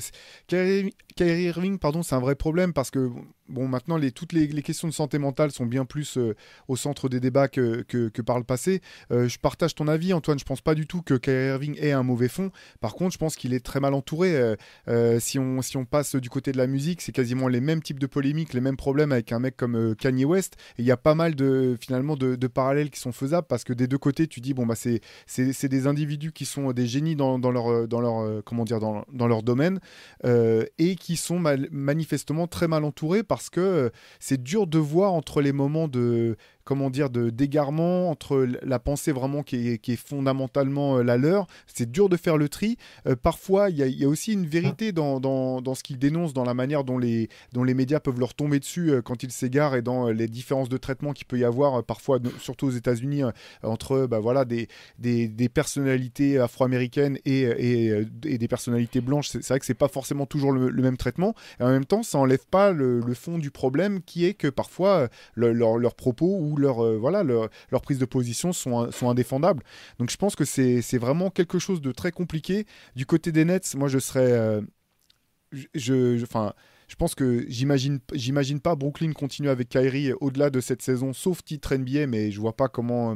Kyrie, Irving, pardon, c'est un vrai problème parce que bon, maintenant, toutes les, questions de santé mentale sont bien plus euh, au centre des débats que, par le passé. Euh, je partage ton avis, Antoine. Je pense pas du tout que Kyrie Irving ait un mauvais fond. Par contre, je pense qu'il est très mal entouré. Euh, si, on, passe du côté de la musique, c'est quasiment les mêmes types de polémiques, les mêmes problèmes avec un mec comme Kanye West. Il y a pas mal de, finalement, de, parallèles qui sont faisables parce que des deux côtés, tu dis, bon, bah, c'est des individus qui sont des génies dans, leur, dans leur, comment dire, dans leur domaine et qui sont manifestement très mal entourés parce que euh, c'est dur de voir entre les moments de comment dire, de d'égarement entre la pensée vraiment qui est, qui est fondamentalement euh, la leur. C'est dur de faire le tri. Euh, parfois, il y, y, a aussi une vérité dans, dans, dans ce qu'ils dénoncent, dans la manière dont les, dont les médias peuvent leur tomber dessus euh, quand ils s'égarent et dans les différences de traitement qu'il peut y avoir, parfois, surtout aux États-Unis, entre bah, voilà, des, des, des personnalités afro-américaines et, et, et, des personnalités blanches. C'est vrai que c'est pas forcément toujours le, même traitement. Et en même temps, ça enlève pas le, le fond du problème qui est que parfois, leurs propos ou leur, euh, voilà, leur, prise de position sont, sont indéfendables. Donc je pense que c'est vraiment quelque chose de très compliqué. Du côté des Nets, moi je serais... Euh, je, enfin, pense que j'imagine, j'imagine pas Brooklyn continuer avec Kyrie au-delà de cette saison, sauf titre NBA, mais je vois pas comment,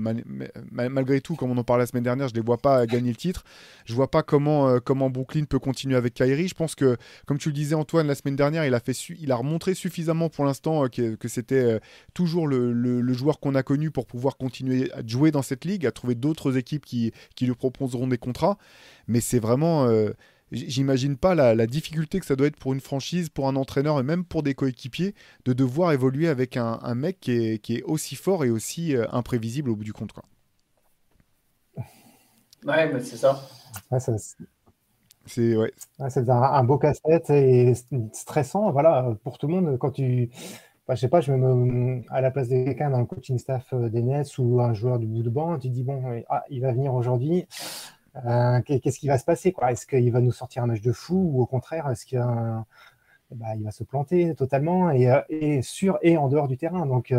malgré tout, comme on en parlait la semaine dernière, je les vois pas gagner le titre. Je vois pas comment, euh, comment Brooklyn peut continuer avec Kyrie. Je pense que, comme tu le disais Antoine la semaine dernière, il a fait, il a remontré suffisamment pour l'instant euh, que, c'était euh, toujours le, joueur qu'on a connu pour pouvoir continuer à jouer dans cette ligue, à trouver d'autres équipes qui, qui lui proposeront des contrats. Mais c'est vraiment J'imagine pas la, difficulté que ça doit être pour une franchise, pour un entraîneur et même pour des coéquipiers de devoir évoluer avec un, mec qui est, aussi fort et aussi euh, imprévisible au bout du compte. Quoi. Ouais, c'est ça. c'est ouais. un, beau casse-tête et stressant voilà, pour tout le monde. Quand tu. Bah, je sais pas, je me mets à la place de quelqu'un dans le coaching staff euh, des Nets ou un joueur du bout de banc, tu dis bon, ah, il va venir aujourd'hui Euh, qu'est-ce qui va se passer Est-ce qu'il va nous sortir un match de fou ou au contraire, est-ce qu'il bah, va se planter totalement et, et, sur et en dehors du terrain? Donc,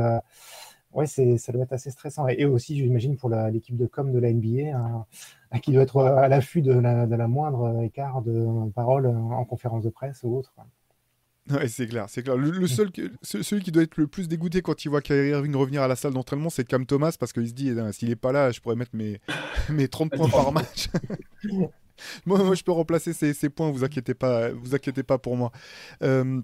ouais, ça doit être assez stressant. Et, aussi, j'imagine, pour l'équipe de com de la NBA, hein, [LAUGHS] qui doit être à l'affût de la, de la, moindre écart de parole en conférence de presse ou autre. Ouais, c'est clair, c'est clair. Le, seul, celui qui doit être le plus dégoûté quand il voit Kyrie Irving revenir à la salle d'entraînement, c'est Cam Thomas parce qu'il se dit eh, s'il est pas là, je pourrais mettre mes, [LAUGHS] mes 30 points par match. [LAUGHS] moi, moi, je peux remplacer ces, ces, points, vous inquiétez pas, vous inquiétez pas pour moi. Euh,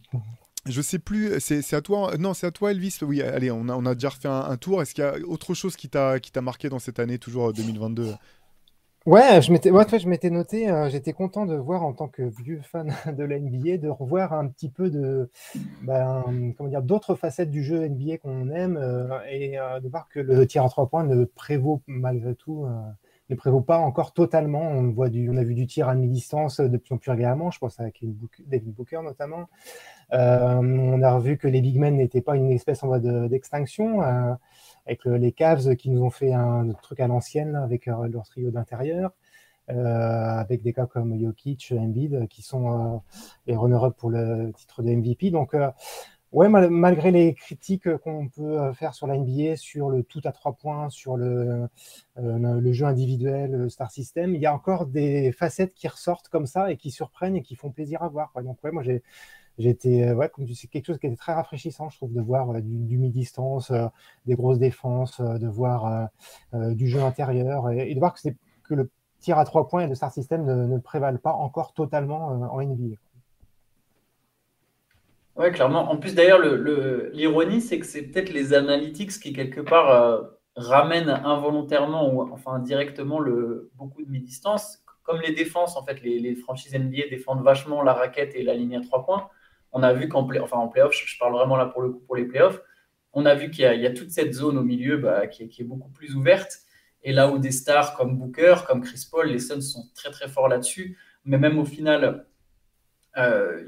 je sais plus, c'est à toi, non, c'est à toi, Elvis. Oui, allez, on a, on a déjà refait un, un tour. Est-ce qu'il y a autre chose qui t'a marqué dans cette année, toujours 2022 Ouais, je m'étais, ouais, je m'étais noté, euh, j'étais content de voir en tant que vieux fan [LAUGHS] de la NBA, de revoir un petit peu de, ben, comment dire, d'autres facettes du jeu NBA qu'on aime euh, et euh, de voir que le tir à trois points ne prévaut malgré tout, ne prévaut pas encore totalement. On voit du, on a vu du tir à mi-distance de plus en plus régulièrement. Je pense à David Booker notamment. on a revu que les big men n'étaient pas une espèce en voie d'extinction avec les Cavs qui nous ont fait un truc à l'ancienne avec euh, leur trio d'intérieur. Euh, avec des cas comme Jokic, Embiid, qui sont euh, les runner-up pour le titre de MVP. Donc, ouais, malgré les critiques qu'on peut faire sur la NBA, sur le tout à trois points, sur le, le, jeu individuel, le star system, il y a encore des facettes qui ressortent comme ça et qui surprennent et qui font plaisir à voir. Donc, ouais, moi, j'ai J'étais, euh, ouais, comme quelque chose qui était très rafraîchissant, je trouve, de voir euh, du, mi-distance, euh, des grosses défenses, de voir du jeu intérieur et, de voir que, le tir à trois points et le star system ne, ne prévalent pas encore totalement en NBA. Oui, clairement. En plus, d'ailleurs, le, l'ironie, c'est que c'est peut-être les analytics qui, quelque part, ramènent involontairement ou enfin directement le, beaucoup de mi-distance. Comme les défenses, en fait, les, franchises NBA défendent vachement la raquette et la ligne à trois points on a vu qu'en enfin, en playoff, je, parle vraiment là pour le coup pour les playoffs, on a vu qu'il y, a toute cette zone au milieu bah, qui, est, beaucoup plus ouverte. Et là où des stars comme Booker, comme Chris Paul, les Suns sont très très forts là-dessus. Mais même au final, euh,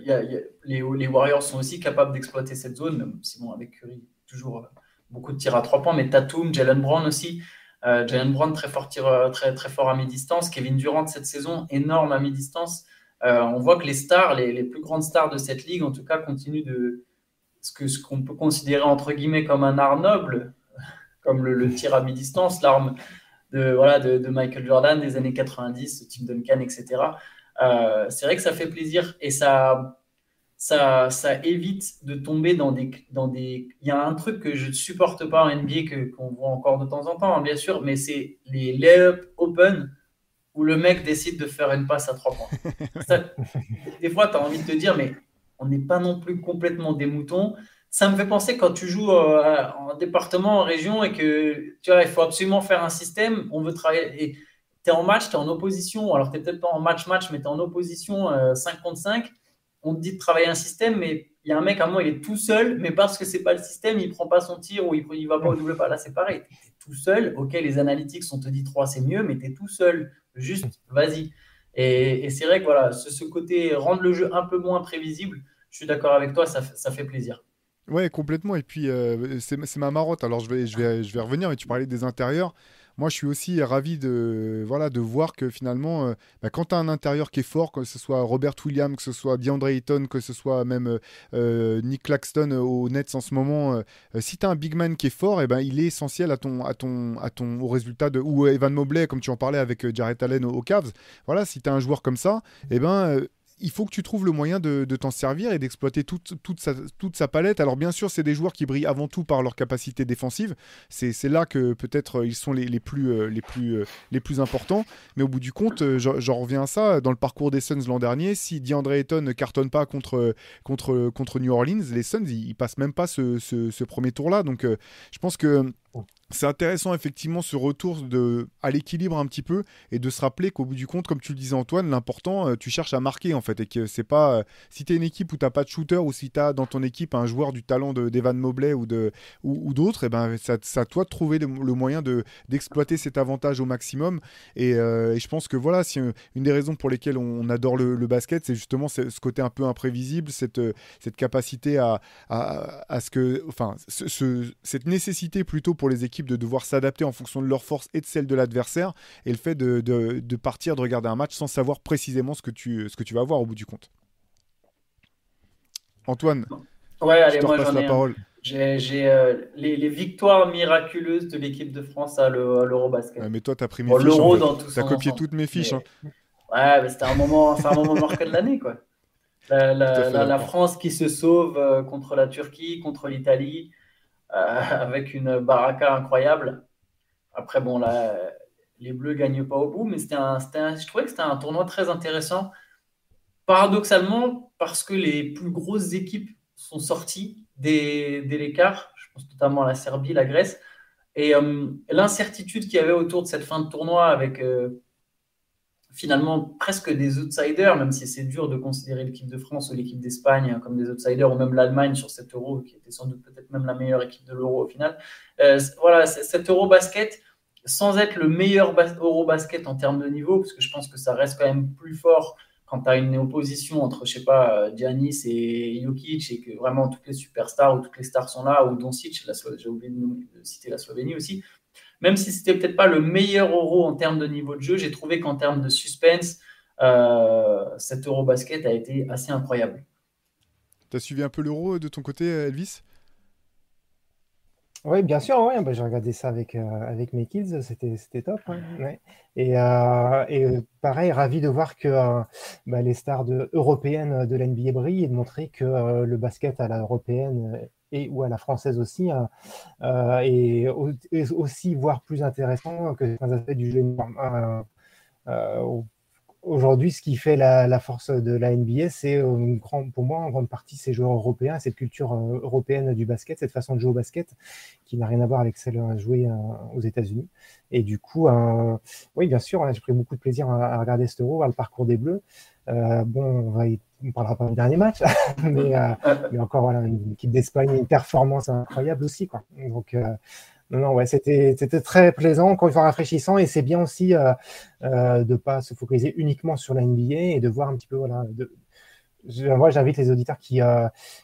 les, Warriors sont aussi capables d'exploiter cette zone. Même si bon, avec Curry, toujours beaucoup de tirs à trois points, mais Tatum, Jalen Brown aussi. Euh, Jalen Brown très fort, très, très fort à mi-distance. Kevin Durant cette saison, énorme à mi-distance. Euh, on voit que les stars, les, plus grandes stars de cette ligue, en tout cas, continuent de ce que ce qu'on peut considérer entre guillemets comme un art noble, [LAUGHS] comme le, tir à mi-distance, l'arme de, voilà, de, Michael Jordan des années 90, Tim Duncan, etc. Euh, c'est vrai que ça fait plaisir et ça, ça, ça évite de tomber dans des, dans des. Il y a un truc que je ne supporte pas en NBA qu'on voit encore de temps en temps, hein, bien sûr, mais c'est les layup open où le mec décide de faire une passe à trois points. des fois, tu as envie de te dire, mais on n'est pas non plus complètement des moutons. Ça me fait penser quand tu joues euh, en département, en région, et que tu vois, il faut absolument faire un système. On veut travailler. Tu es en match, tu es en opposition. Alors, tu n'es peut-être pas en match-match, mais tu es en opposition 5 euh, contre 5. On te dit de travailler un système, mais il y a un mec à moi, il est tout seul, mais parce que c'est pas le système, il prend pas son tir ou il, ne va pas au double pas. Là, c'est pareil. Tu es tout seul. Ok, les analytics, on te dit 3, c'est mieux, mais tu es tout seul. Juste, vas-y. Et, c'est vrai que voilà, ce, côté rendre le jeu un peu moins prévisible, je suis d'accord avec toi, ça, fait plaisir. Ouais, complètement. Et puis, euh, c'est ma marotte. Alors, je vais, je, vais, je vais revenir, mais tu parlais des intérieurs moi, je suis aussi ravi de, voir que finalement, euh, bah, quand tu as un intérieur qui est fort, que ce soit Robert Williams, que ce soit DeAndre Ayton, que ce soit même euh, euh, Nick Claxton au Nets en ce moment, si tu as un big man qui est fort, eh ben, il est essentiel à ton, à ton, à ton, au résultat de. Ou Evan Mobley, comme tu en parlais avec Jarrett Allen aux, Cavs. Voilà, si tu as un joueur comme ça, eh ben il faut que tu trouves le moyen de, t'en servir et d'exploiter toute, toute, sa, toute sa palette. Alors bien sûr, c'est des joueurs qui brillent avant tout par leur capacité défensive. C'est là que peut-être euh, ils sont les, les, plus, euh, les, plus, euh, les plus importants. Mais au bout du compte, j'en reviens à ça. Dans le parcours des Suns l'an dernier, si DeAndre Ayton ne cartonne pas contre, contre, contre New Orleans, les Suns, ils, passent même pas ce, ce, premier tour-là. Donc je pense que c'est intéressant effectivement ce retour de, à l'équilibre un petit peu et de se rappeler qu'au bout du compte, comme tu le disais Antoine, l'important, euh, tu cherches à marquer en fait et que c'est pas euh, si tu es une équipe où tu pas de shooter ou si tu as dans ton équipe un joueur du talent d'Evan Mobley ou de ou, d'autres, et eh ben c'est à toi de trouver le, moyen de d'exploiter cet avantage au maximum et, euh, je pense que voilà, si une des raisons pour lesquelles on, adore le, basket, c'est justement ce, côté un peu imprévisible, cette cette capacité à, à, à ce que enfin ce, cette nécessité plutôt pour pour les équipes de devoir s'adapter en fonction de leurs forces et de celles de l'adversaire, et le fait de, de, de, partir, de regarder un match sans savoir précisément ce que tu, ce que tu vas voir au bout du compte. Antoine, ouais, allez, je te moi, repasse la ai, parole. J'ai euh, les, les, victoires miraculeuses de l'équipe de France à l'Eurobasket. Ouais, mais toi, tu as pris mes bon, fiches. Dans tout copié ensemble. toutes mes fiches. Mais... Hein. Ouais, mais c'était un moment, un moment marqué de l'année, quoi. [LAUGHS] La, la, la, la, France qui se sauve euh, contre la Turquie, contre l'Italie, [LAUGHS] avec une baraka incroyable. Après, bon, là, les Bleus ne gagnent pas au bout, mais un, je trouvais que c'était un tournoi très intéressant. Paradoxalement, parce que les plus grosses équipes sont sorties dès, dès l'écart, je pense notamment à la Serbie, la Grèce, et euh, l'incertitude qu'il y avait autour de cette fin de tournoi avec euh, finalement presque des outsiders, même si c'est dur de considérer l'équipe de France ou l'équipe d'Espagne comme des outsiders, ou même l'Allemagne sur cet euro, qui était sans doute peut-être même la meilleure équipe de l'euro au final. Euh, voilà, cet euro basket, sans être le meilleur bas euro basket en termes de niveau, parce que je pense que ça reste quand même plus fort quand tu as une opposition entre, je sais pas, Giannis et Jokic, et que vraiment toutes les superstars ou toutes les stars sont là, ou Doncic, j'ai oublié de citer la Slovénie aussi, même si c'était peut-être pas le meilleur euro en termes de niveau de jeu, j'ai trouvé qu'en termes de suspense, euh, cet euro basket a été assez incroyable. Tu as suivi un peu l'euro de ton côté, Elvis? Oui, bien sûr, ouais. bah, j'ai regardé ça avec, euh, avec mes kids, c'était top. Ouais. Ouais. Et, euh, et, pareil, ravi de voir que euh, bah, les stars de, européennes de l'NBA brillent et de montrer que euh, le basket à la européenne et ou à la française aussi euh, est, est, aussi, voire plus intéressant que certains aspects du jeu. Aujourd'hui, ce qui fait la, force de la NBA, c'est pour moi en grande partie ces joueurs européens, cette culture euh, européenne du basket, cette façon de jouer au basket qui n'a rien à voir avec celle jouée euh, aux États-Unis. Et du coup, euh, oui, bien sûr, j'ai pris beaucoup de plaisir à, à regarder ce euro, à le parcours des Bleus. Euh, bon, on va y, on parlera pas du dernier match, [LAUGHS] mais, euh, mais, encore voilà, une équipe d'Espagne, une performance incroyable aussi, quoi. Donc euh, non, non, ouais, c'était très plaisant, encore une fois rafraîchissant, et c'est bien aussi euh, de ne pas se focaliser uniquement sur la NBA et de voir un petit peu, voilà, de, moi j'invite les auditeurs qui,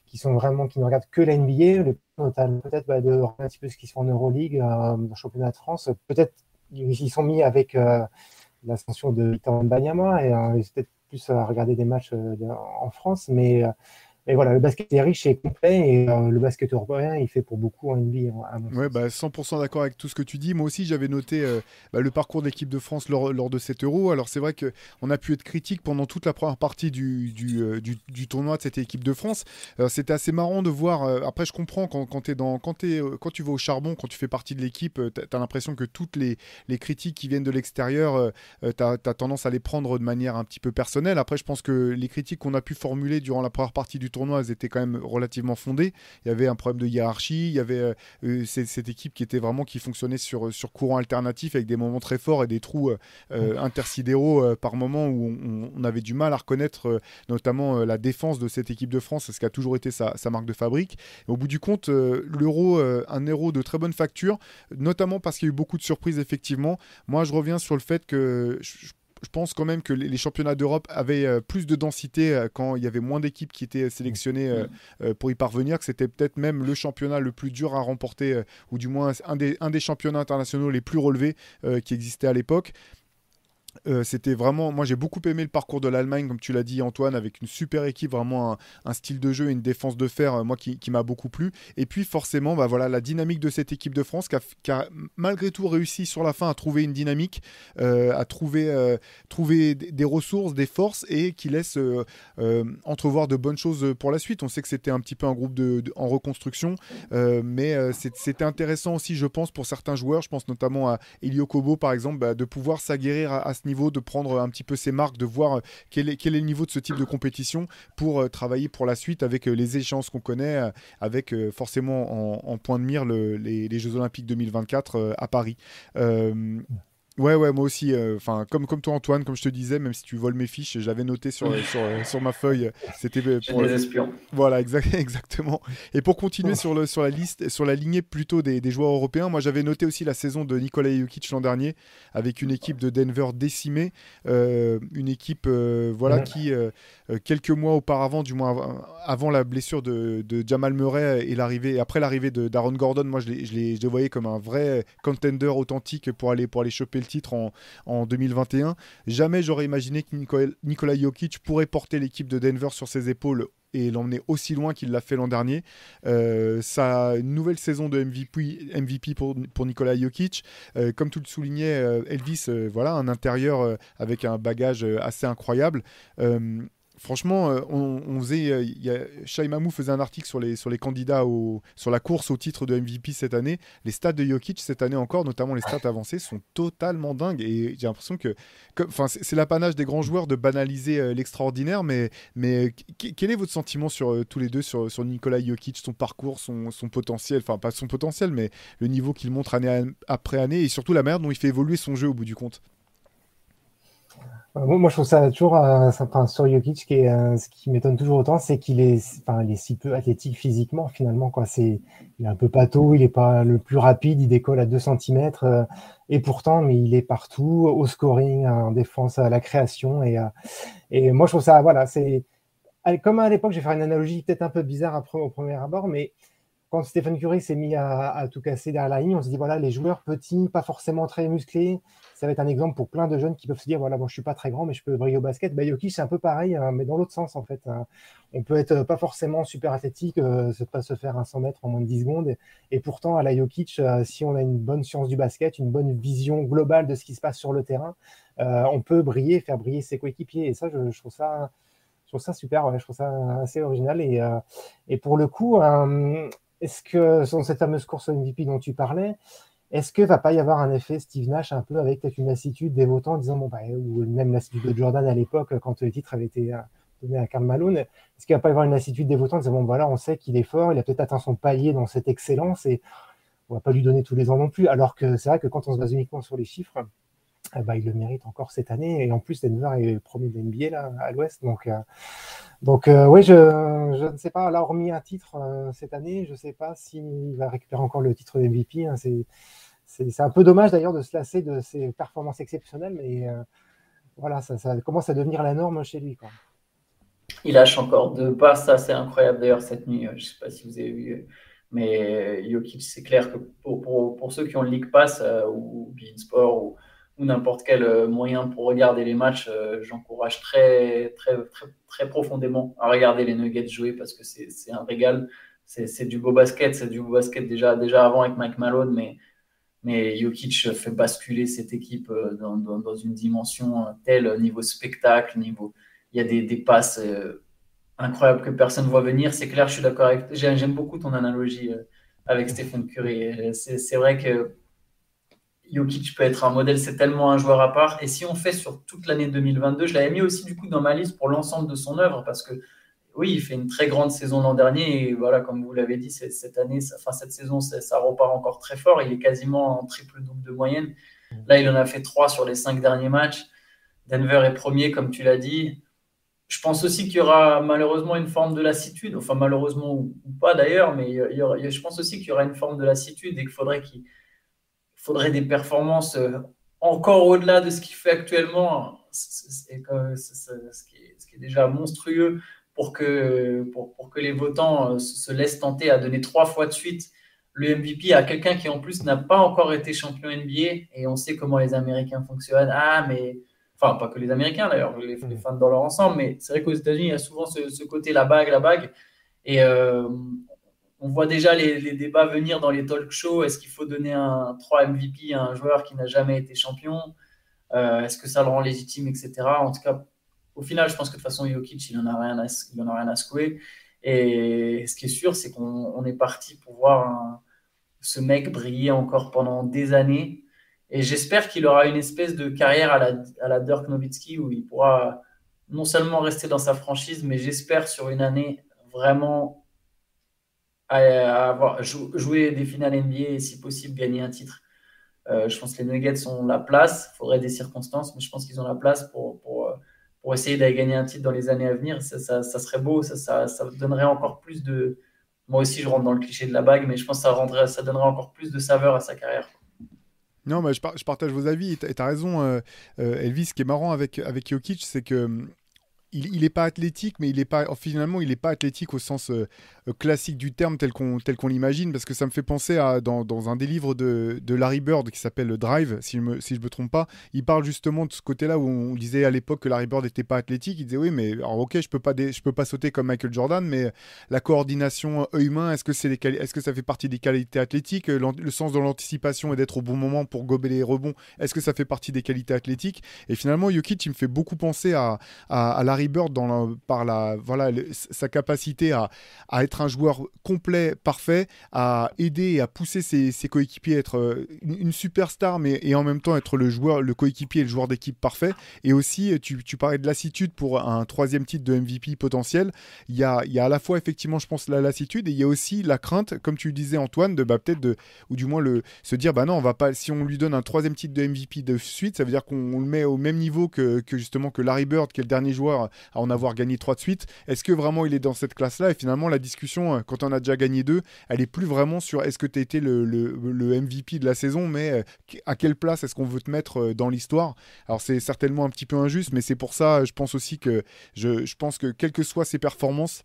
qui sont vraiment, qui ne regardent que la NBA, peut-être bah, de regarder un petit peu ce qui se fait en Euroleague, dans le championnat de France, peut-être ils sont mis avec l'ascension de Victor Banyama, et peut-être à regarder des matchs en France, mais et voilà, le basket est riche et complet et euh, le basket européen, il fait pour beaucoup en NBA. À ouais, bah, 100% d'accord avec tout ce que tu dis. Moi aussi, j'avais noté euh, bah, le parcours de l'équipe de France lors, lors, de cet euro. Alors, c'est vrai qu'on a pu être critique pendant toute la première partie du, du, euh, du, tournoi de cette équipe de France. C'était assez marrant de voir. Après, je comprends quand, quand, es dans, quand, es, quand tu vas au charbon, quand tu fais partie de l'équipe, tu as, l'impression que toutes les, les, critiques qui viennent de l'extérieur, tu as, as, tendance à les prendre de manière un petit peu personnelle. Après, je pense que les critiques qu'on a pu formuler durant la première partie du tournoi, elles étaient quand même relativement fondées. Il y avait un problème de hiérarchie, il y avait euh, cette équipe qui était vraiment qui fonctionnait sur, sur courant alternatif avec des moments très forts et des trous euh, intersidéraux euh, par moment où on, on, avait du mal à reconnaître notamment la défense de cette équipe de France, ce qui a toujours été sa, sa marque de fabrique. Et au bout du compte, l'euro, un euro de très bonne facture, notamment parce qu'il y a eu beaucoup de surprises effectivement. Moi, je reviens sur le fait que je, je pense quand même que les championnats d'Europe avaient euh, plus de densité euh, quand il y avait moins d'équipes qui étaient sélectionnées euh, euh, pour y parvenir, que c'était peut-être même le championnat le plus dur à remporter, ou du moins un des, un des, championnats internationaux les plus relevés qui existaient à l'époque. Euh, c'était vraiment, moi j'ai beaucoup aimé le parcours de l'Allemagne, comme tu l'as dit Antoine, avec une super équipe, vraiment un, style de jeu et une défense de fer, euh, moi qui, m'a beaucoup plu. Et puis forcément, bah, voilà, la dynamique de cette équipe de France qui a, malgré tout réussi sur la fin à trouver une dynamique, euh, à trouver, trouver des ressources, des forces et qui laisse entrevoir de bonnes choses pour la suite. On sait que c'était un petit peu un groupe de, en reconstruction, mais c'était intéressant aussi, je pense, pour certains joueurs, je pense notamment à Elio Kobo par exemple, bah, de pouvoir s'aguerrir à, à niveau, de prendre un petit peu ses marques, de voir quel est, quel est le niveau de ce type de compétition pour euh, travailler pour la suite avec euh, les échéances qu'on connaît, euh, avec forcément en, point de mire le, les, les, Jeux Olympiques 2024 à Paris. Ouais, ouais, moi aussi. euh, Enfin, comme, comme toi, Antoine, comme je te disais, même si tu voles mes fiches, j'avais noté sur, sur, sur ma feuille. C'était euh, J'ai pour, des espions. Voilà, exact- [LAUGHS] exactement. Et pour continuer sur, le, sur la liste, sur la lignée plutôt des, des joueurs européens, moi j'avais noté aussi la saison de Nikola Jokic l'an dernier, avec une équipe de Denver décimée, euh, une équipe euh, voilà, Ouais. qui, euh, euh, quelques mois auparavant, du moins av- avant la blessure de, de Jamal Murray et l'arrivée, après l'arrivée de d'Aaron Gordon, moi je les, je, les, je les voyais comme un vrai contender authentique pour aller, pour aller choper le titre en, en 2021. Jamais j'aurais imaginé que Nikola, Nikola Jokic pourrait porter l'équipe de Denver sur ses épaules et l'emmener aussi loin qu'il l'a fait l'an dernier. Euh, sa nouvelle saison de MVP, pour, pour Nikola Jokic. Euh, comme tu le soulignais, euh, Elvis, euh, voilà, un intérieur avec un bagage assez incroyable. Franchement, euh, on, faisait, euh, y Mamou faisait un article sur les, candidats sur la course au titre de MVP cette année. Les stats de Jokic cette année encore, notamment les stats avancées, sont totalement dingues. Et j'ai l'impression que, c'est l'apanage des grands joueurs de banaliser euh, l'extraordinaire. Mais, mais qu- quel est votre sentiment sur tous les deux sur, sur Nikola Jokic, son parcours, son, son potentiel, enfin pas son potentiel, mais le niveau qu'il montre année an- après année, et surtout la manière dont il fait évoluer son jeu au bout du compte? Euh, Moi, je trouve ça toujours, euh, ça- enfin, sur Jokic, qui est, euh, ce qui m'étonne toujours autant, c'est qu'il est, enfin, il est si peu athlétique physiquement, finalement, quoi. C'est, il est un peu pâteau, il n'est pas le plus rapide, il décolle à 2 cm, et pourtant, mais il est partout, au scoring, en défense, à la création, et, euh, et moi, je trouve ça, voilà, c'est, comme à l'époque, je vais faire une analogie peut-être un peu bizarre au premier abord, mais quand Stephen Curry s'est mis à, tout casser derrière la ligne, on se dit, voilà, les joueurs petits, pas forcément très musclés, ça va être un exemple pour plein de jeunes qui peuvent se dire voilà, bon, je suis pas très grand, mais je peux briller au basket. Bah, Jokic, c'est un peu pareil, hein, mais dans l'autre sens, en fait. hein. On peut être euh, pas forcément super athlétique, euh, pas se faire un 100 mètres en moins de 10 secondes. Et, pourtant, à la Jokic, euh, si on a une bonne science du basket, une bonne vision globale de ce qui se passe sur le terrain, euh, on peut briller, faire briller ses coéquipiers. Et ça, je, trouve ça. Je trouve ça super, je trouve ça assez original. Et, et pour le coup, est-ce que dans cette fameuse course MVP dont tu parlais, est-ce que va pas y avoir un effet Steve Nash un peu avec peut-être une lassitude des votants disant bon bah ou même lassitude de Jordan à l'époque quand le titre avait été euh, donné à Karl Malone est-ce qu'il va pas y avoir une lassitude des votants disant bon voilà on sait qu'il est fort il a peut-être atteint son palier dans cette excellence et on va pas lui donner tous les ans non plus. Alors que c'est vrai que quand on se base uniquement sur les chiffres eh ben, il le mérite encore cette année. Et en plus Denver est premier de NBA là à l'Ouest. Donc euh, donc euh, oui je, je ne sais pas. Là hormis un titre euh, cette année je sais pas s'il va récupérer encore le titre de MVP hein, c'est c'est c'est un peu dommage d'ailleurs de se lasser de ses performances exceptionnelles, mais euh, voilà, ça, ça commence à devenir la norme chez lui. Il lâche encore deux passes, ça c'est incroyable d'ailleurs cette nuit. Je ne sais pas si vous avez vu, mais Jokic, c'est clair que pour, pour, pour, ceux qui ont le League Pass ou Beansport ou, ou n'importe quel euh, moyen pour regarder les matchs, euh, j'encourage très, très, très, très profondément à regarder les Nuggets jouer parce que c'est un régal. C'est du beau basket, c'est du beau basket déjà, déjà avant avec Mike Malone, mais mais Jokic fait basculer cette équipe euh, dans, dans, une dimension telle niveau spectacle, niveau il y a des, des passes incroyables que personne ne voit venir. C'est clair, je suis d'accord avec j'aime beaucoup ton analogie avec Stephen Curry. C'est vrai que Jokic peut être un modèle, c'est tellement un joueur à part. Et si on fait sur toute l'année 2022, je l'avais mis aussi du coup dans ma liste pour l'ensemble de son œuvre parce que oui, il fait une très grande saison l'an dernier et voilà, comme vous l'avez dit, cette année, enfin cette saison, ça, repart encore très fort. Il est quasiment en triple-double de moyenne. Là, il en a fait trois sur les cinq derniers matchs. Denver est premier, comme tu l'as dit. Je pense aussi qu'il y aura malheureusement une forme de lassitude, enfin malheureusement ou pas d'ailleurs, mais je pense aussi qu'il y aura une forme de lassitude et qu'il faudrait, qu'il faudrait des performances euh, encore au-delà de ce qu'il fait actuellement, ce qui, est, ce qui est déjà monstrueux pour que, pour, pour que les votants se laissent tenter à donner trois fois de suite le MVP à quelqu'un qui en plus n'a pas encore été champion NBA et on sait comment les Américains fonctionnent. Ah, mais enfin, pas que les Américains d'ailleurs, les, les, fans dans leur ensemble, mais c'est vrai qu'aux États-Unis, il y a souvent ce, ce, côté la bague, la bague. Et euh, on voit déjà les, débats venir dans les talk shows. Est-ce qu'il faut donner un 3 MVP à un joueur qui n'a jamais été champion? Euh, Est-ce que ça le rend légitime, etc. En tout cas, au final, je pense que de toute façon, Jokic, il n'en a rien à, en a rien à secouer. Et ce qui est sûr, c'est qu'on est parti pour voir ce mec briller encore pendant des années. Et j'espère qu'il aura une espèce de carrière à la, à la Dirk Nowitzki où il pourra non seulement rester dans sa franchise, mais j'espère sur une année vraiment à, jouer des finales NBA et si possible gagner un titre. je pense que les Nuggets ont la place. Il faudrait des circonstances, mais je pense qu'ils ont la place pour, pour, pour essayer d'aller gagner un titre dans les années à venir. Ça, serait beau, ça, ça, ça, donnerait encore plus de. Moi aussi, je rentre dans le cliché de la bague, mais je pense que ça, rendrait, ça donnerait encore plus de saveur à sa carrière. Non, mais je, je partage vos avis et tu as raison, euh, euh, Elvis. Ce qui est marrant avec, avec Jokic, c'est que hum, il n'est pas athlétique, mais il est pas finalement il n'est pas athlétique au sens euh, euh, classique du terme tel qu'on tel qu'on l'imagine, parce que ça me fait penser à dans, dans un des livres de, Larry Bird qui s'appelle Drive, si je me si je me trompe pas, il parle justement de ce côté-là où on disait à l'époque que Larry Bird n'était pas athlétique. Il disait oui, mais alors, ok, je peux pas je peux pas sauter comme Michael Jordan, mais la coordination œil-main, est-ce que c'est est-ce que ça fait partie des qualités athlétiques, le sens de l'anticipation et d'être au bon moment pour gober les rebonds, est-ce que ça fait partie des qualités athlétiques? Et finalement, Jokic, il me fait beaucoup penser à, à, à Larry Bird dans par la, voilà, sa capacité à, à, être un joueur complet, parfait, à aider et à pousser ses, coéquipiers à être euh, une, superstar, mais et en même temps être le joueur, le coéquipier et le joueur d'équipe parfait. Et aussi, tu, tu parlais de lassitude pour un troisième titre de MVP potentiel. Il y a, il y a à la fois effectivement, je pense, la lassitude et il y a aussi la crainte, comme tu disais Antoine, de bah, peut-être de, ou du moins le, se dire, bah non, on va pas, si on lui donne un troisième titre de MVP de suite, ça veut dire qu'on le met au même niveau que, que justement que Larry Bird, qui est le dernier joueur à en avoir gagné trois de suite. Est-ce que vraiment il est dans cette classe-là Et finalement, la discussion, euh, quand on a déjà gagné deux, elle est plus vraiment sur est-ce que tu as été le, MVP de la saison, mais euh, à quelle place est-ce qu'on veut te mettre euh, dans l'histoire? Alors c'est certainement un petit peu injuste, mais c'est pour ça, je pense aussi que je, pense que quelles que soient ses performances,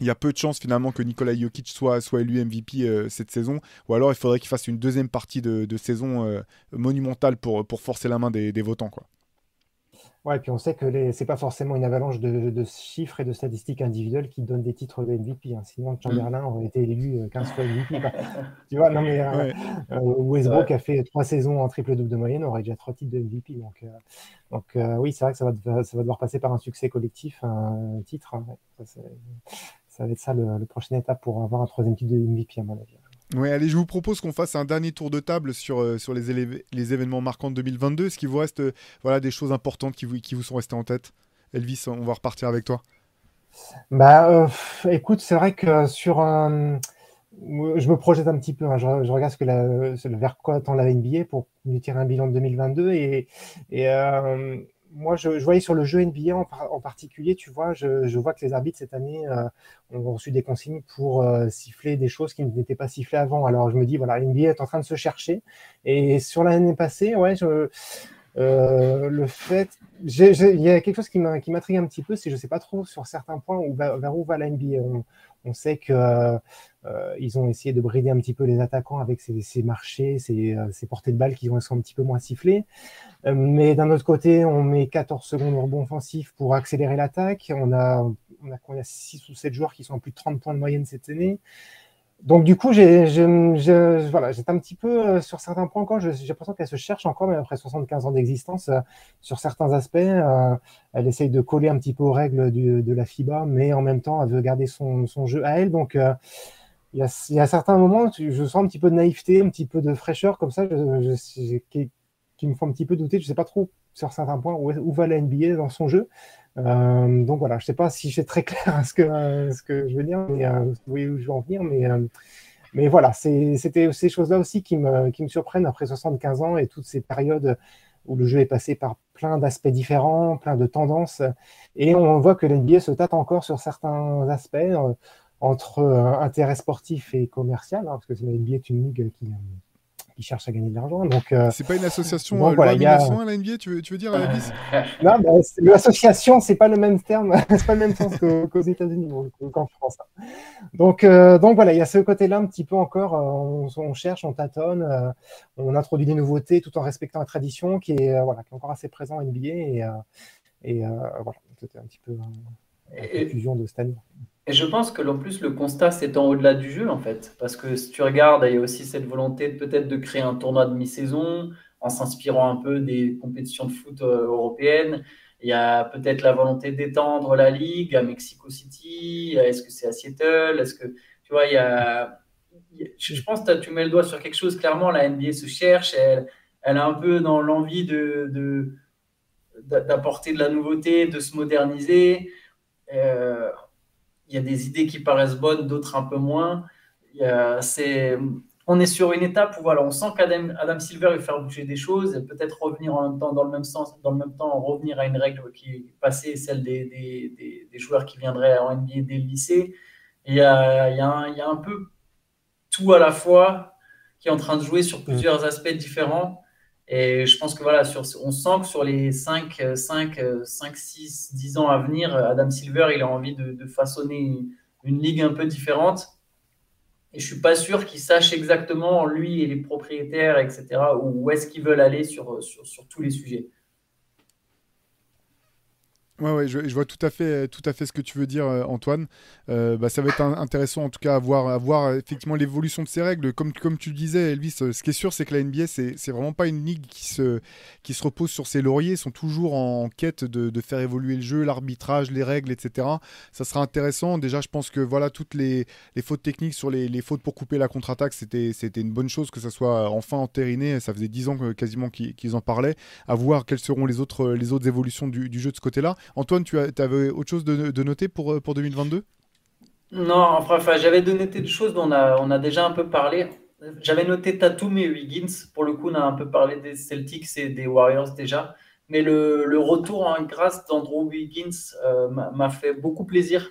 il y a peu de chances finalement que Nikola Jokic soit, soit élu MVP cette saison, ou alors il faudrait qu'il fasse une deuxième partie de, saison monumentale pour, pour forcer la main des, des votants. Quoi. Ouais, et puis on sait que ce n'est pas forcément une avalanche de, chiffres et de statistiques individuelles qui donnent des titres de MVP. Hein. Sinon, Chamberlain mm. aurait été élu 15 euh, fois MVP. [LAUGHS] tu vois, non mais euh, euh, Westbrook a fait trois saisons en triple-double de moyenne, aurait déjà trois titres de MVP. Donc, donc oui, c'est vrai que ça va, ça va devoir passer par un succès collectif, un titre. Hein. Ça, va être ça le, le prochaine étape pour avoir un troisième titre de MVP, à mon avis. Oui, allez, je vous propose qu'on fasse un dernier tour de table sur, euh, sur les, événements marquants de 2022. Est-ce qu'il vous reste euh, voilà, des choses importantes qui vous, qui vous sont restées en tête? Elvis, on va repartir avec toi. Bah, euh, écoute, c'est vrai que sur un. Je me projette un petit peu, hein. je, regarde ce que vers quoi attend la NBA pour nous tirer un bilan de 2022 et, et moi, je, voyais sur le jeu NBA en, particulier, tu vois, je, vois que les arbitres cette année euh, ont reçu des consignes pour euh, siffler des choses qui n'étaient pas sifflées avant. Alors, je me dis, voilà, NBA est en train de se chercher. Et sur l'année passée, ouais, je, euh, le fait, il y a quelque chose qui m'intrigue un petit peu, c'est je sais pas trop sur certains points où vers où va la NBA. On, sait que ils ont essayé de brider un petit peu les attaquants avec ces, marchés, ces, portées de balles qui sont un petit peu moins sifflées. Euh, mais d'un autre côté, on met 14 secondes de rebond offensif pour accélérer l'attaque. On a, on, a, on a 6 ou 7 joueurs qui sont à plus de 30 points de moyenne cette année. Donc du coup, j'ai voilà, un petit peu euh, sur certains points encore, j'ai l'impression qu'elle se cherche encore, même après 75 ans d'existence, euh, sur certains aspects. elle essaye de coller un petit peu aux règles de la FIBA, mais en même temps, elle veut garder son, jeu à elle. Donc il y, a, certains moments, je sens un petit peu de naïveté, un petit peu de fraîcheur comme ça, je, qui me font un petit peu douter. Je ne sais pas trop sur certains points où, va la NBA dans son jeu. Euh, donc voilà, je ne sais pas si j'ai très clair [LAUGHS] ce que, je veux dire, mais euh, vous voyez où je veux en venir. Mais, euh, voilà, c'était ces choses-là aussi qui me, surprennent après 75 ans et toutes ces périodes où le jeu est passé par plein d'aspects différents, plein de tendances. Et on voit que l'NBA se tâte encore sur certains aspects entre intérêt sportif et commercial, hein, parce que la NBA est une ligue qui, qui cherchent à gagner de l'argent. Donc, euh, c'est pas une association donc, euh, voilà, a... à la NBA, tu veux, tu veux dire, Alice [LAUGHS] Non, bah, l'association, c'est pas le même terme, [LAUGHS] c'est pas le même sens [LAUGHS] qu'aux États-Unis qu'en France. Donc, euh, donc voilà, il y a ce côté-là un petit peu encore. On, on, cherche, on tâtonne, on introduit des nouveautés tout en respectant la tradition qui est voilà, qui est encore assez présent en NBA et, et voilà, c'était un petit peu la conclusion de cette année. Et je pense que en plus le constat en au-delà du jeu en fait, parce que si tu regardes, il y a aussi cette volonté peut-être de créer un tournoi de mi-saison en s'inspirant un peu des compétitions de foot euh, européennes. Il y a peut-être la volonté d'étendre la ligue à Mexico City. Est-ce que c'est à Seattle? Est-ce que tu vois, il y a, je pense que tu mets le doigt sur quelque chose. Clairement, la NBA se cherche. Elle, elle est un peu dans l'envie de d'apporter de, la nouveauté, de se moderniser. Euh, il y a des idées qui paraissent bonnes, d'autres un peu moins. C'est on est sur une étape où voilà, on sent qu'Adam Adam Silver veut faire bouger des choses, peut-être revenir en même temps dans le même sens, dans le même temps revenir à une règle qui est passée, celle des, des, des, joueurs qui viendraient en NBA dès le lycée. il y a, il y, a un, il y a un peu tout à la fois qui est en train de jouer sur plusieurs aspects différents. Et je pense que voilà, sur, on sent que sur les 5, 5, 5, 6, 10 ans à venir, Adam Silver, il a envie de, façonner une, ligue un peu différente. Et je suis pas sûr qu'il sache exactement, lui et les propriétaires, etc., où est-ce qu'ils veulent aller sur, sur tous les sujets. Ouais, je, vois tout à fait, tout à fait ce que tu veux dire, euh, Antoine. Euh, bah, ça va être intéressant, en tout cas, à voir, à voir effectivement l'évolution de ces règles. Comme, comme tu le disais, Elvis, euh, ce qui est sûr, c'est que la NBA, c'est vraiment pas une ligue qui se, qui se repose sur ses lauriers. Ils sont toujours en quête de, de faire évoluer le jeu, l'arbitrage, les règles, etc. Ça sera intéressant. Déjà, je pense que voilà, toutes les, les fautes techniques sur les, les, fautes pour couper la contre-attaque, c'était une bonne chose que ça soit enfin entériné. Ça faisait 10 ans quasiment qu'ils en parlaient. À voir quelles seront les autres, les autres évolutions du, du jeu de ce côté-là. Antoine, tu as, avais autre chose de, noter pour, euh, pour 2022 Non, enfin, j'avais noté des choses dont on a, on a déjà un peu parlé. J'avais noté Tatum et Wiggins. Pour le coup, on a un peu parlé des Celtics et des Warriors déjà. Mais le, retour en grâce d'Andrew Wiggins euh, m'a fait beaucoup plaisir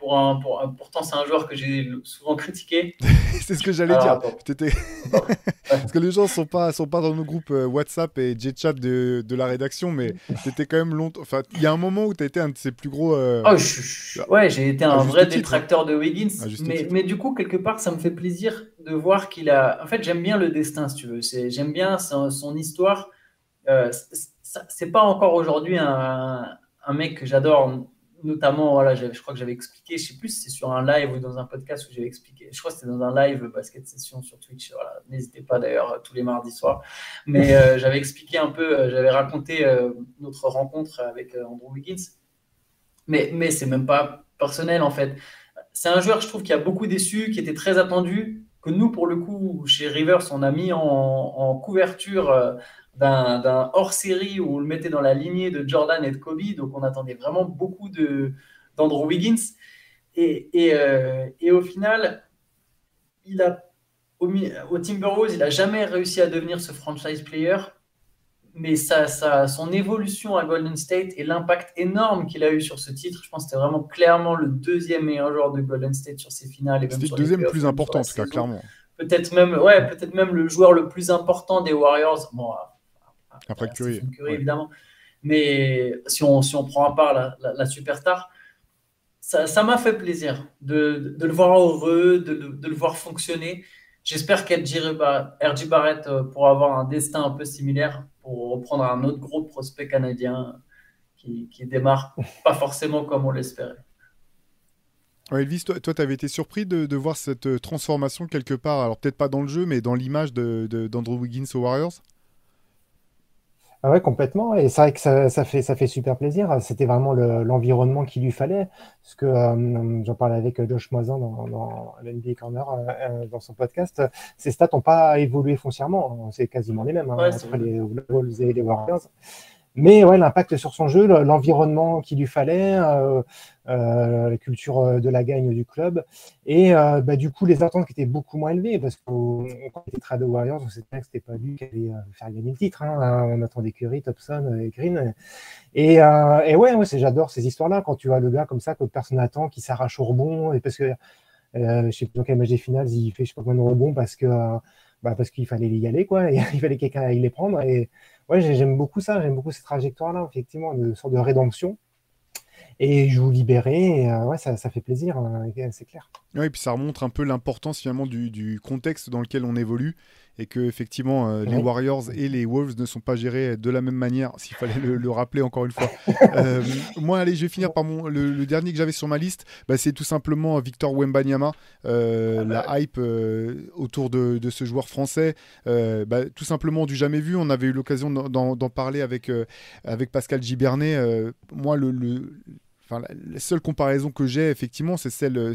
pour un, pour, pourtant, c'est un joueur que j'ai souvent critiqué. [LAUGHS] c'est ce que j'allais dire. [LAUGHS] Parce que les gens sont pas sont pas dans nos groupes euh, WhatsApp et JChat de, de la rédaction, mais c'était quand même longtemps. Enfin, il y a un moment où tu as été un de ses plus gros. Euh, oh, ouais, j'ai été un vrai détracteur de Wiggins. Mais, mais, du coup, quelque part, ça me fait plaisir de voir qu'il a. En fait, j'aime bien le destin, si tu veux. J'aime bien son, son histoire. Euh, c'est pas encore aujourd'hui un, un mec que j'adore notamment, voilà, je crois que j'avais expliqué, je sais plus si c'est sur un live ou dans un podcast où j'avais expliqué, je crois que c'était dans un live basket session sur Twitch, voilà, n'hésitez pas d'ailleurs tous les mardis soirs, mais euh, [LAUGHS] j'avais expliqué un peu, euh, j'avais raconté euh, notre rencontre avec Andrew Wiggins, mais, mais c'est même pas personnel en fait. C'est un joueur, je trouve, qui a beaucoup déçu, qui était très attendu, que nous, pour le coup, chez Rivers, on a mis en, en couverture d'un hors-série où on le mettait dans la lignée de Jordan et de Kobe. Donc, on attendait vraiment beaucoup d'Andrew Wiggins. Et, et, euh, et, au final, il a, au, au Timberwolves, il n'a jamais réussi à devenir ce franchise player. Mais ça, ça, son évolution à Golden State et l'impact énorme qu'il a eu sur ce titre, je pense que c'était vraiment clairement le deuxième meilleur joueur de Golden State sur ses finales. C'était le deuxième plus important, en tout cas, clairement. Peut-être même, ouais, peut-être même le joueur le plus important des Warriors. Bon, après Curry. évidemment. Mais si on, si on prend à part la, la, superstar, ça m'a fait plaisir de, de, le voir heureux, de, de le voir fonctionner. J'espère qu'RJ Barrett euh, pourra avoir un destin un peu similaire pour reprendre un autre gros prospect canadien qui, qui démarre [LAUGHS] pas forcément comme on l'espérait. Elvis, toi, tu avais été surpris de, de, voir cette euh, transformation quelque part, alors peut-être pas dans le jeu, mais dans l'image d'Andrew Wiggins aux Warriors? Ah ouais, complètement. Et c'est vrai que ça, ça, fait, ça fait super plaisir. C'était vraiment l'environnement qu'il lui fallait. Parce que euh, j'en parlais avec Josh Moisin dans, dans l'NBA Corner, euh, euh, dans son podcast. Ses stats n'ont pas évolué foncièrement. C'est quasiment les mêmes hein, entre les Wolves et les Warriors. Mais ouais, l'impact sur son jeu, l'environnement qu'il lui fallait, euh, euh, la culture euh, de la gagne du club, et bah, du coup les attentes qui étaient beaucoup moins élevées, parce qu'on était Trade Warriors, on savait que c'était pas lui qui allait faire gagner le titre. Hein. On attendait Curry, Thompson et Green. Et, ouais, j'adore ces histoires-là, quand tu vois le gars comme ça que personne n'attend, qui s'arrache au rebond, et parce que je sais plus dans quel match des finales, il fait je sais pas combien de rebonds parce bah, qu'il fallait y aller, quoi, et [LAUGHS] il fallait quelqu'un les prendre, et ouais, j'aime beaucoup ça, j'aime beaucoup cette trajectoire-là, effectivement, de sorte de rédemption. Et je vous libérer, euh, ça, ça, fait plaisir, hein, c'est clair. Oui, et puis ça remontre un peu l'importance finalement du, contexte dans lequel on évolue et que effectivement euh, les Warriors et les Wolves ne sont pas gérés de la même manière, s'il fallait le, rappeler encore une fois. [LAUGHS] Euh, moi, allez, je vais finir par mon, le, dernier que j'avais sur ma liste, bah, c'est tout simplement Victor Wembanyama, euh, la hype autour de, de, ce joueur français, bah, tout simplement du jamais vu. On avait eu l'occasion d'en parler avec, avec Pascal Gibernet. moi, le La, seule comparaison que j'ai, effectivement, c'est celle euh,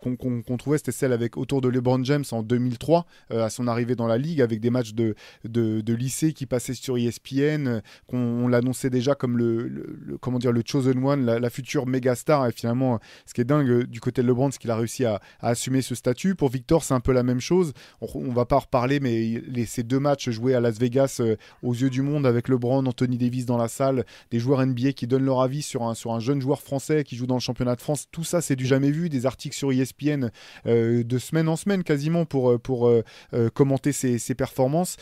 qu'on trouvait, c'était celle avec autour de LeBron James en 2003, à son arrivée dans la ligue, avec des matchs de, de, lycée qui passaient sur ESPN, qu'on l'annonçait déjà comme le, comment dire, le chosen one, la, future méga star. Et finalement, ce qui est dingue du côté de LeBron, c'est qu'il a réussi à, assumer ce statut. Pour Victor, c'est un peu la même chose. On, on va pas reparler, mais ces deux matchs joués à Las Vegas aux yeux du monde avec LeBron, Anthony Davis dans la salle, des joueurs NBA qui donnent leur avis sur un, sur un jeune joueur français qui joue dans le championnat de France. Tout ça, c'est du jamais vu. Des articles sur ESPN euh, de semaine en semaine quasiment pour, euh, pour euh, commenter ses, performances.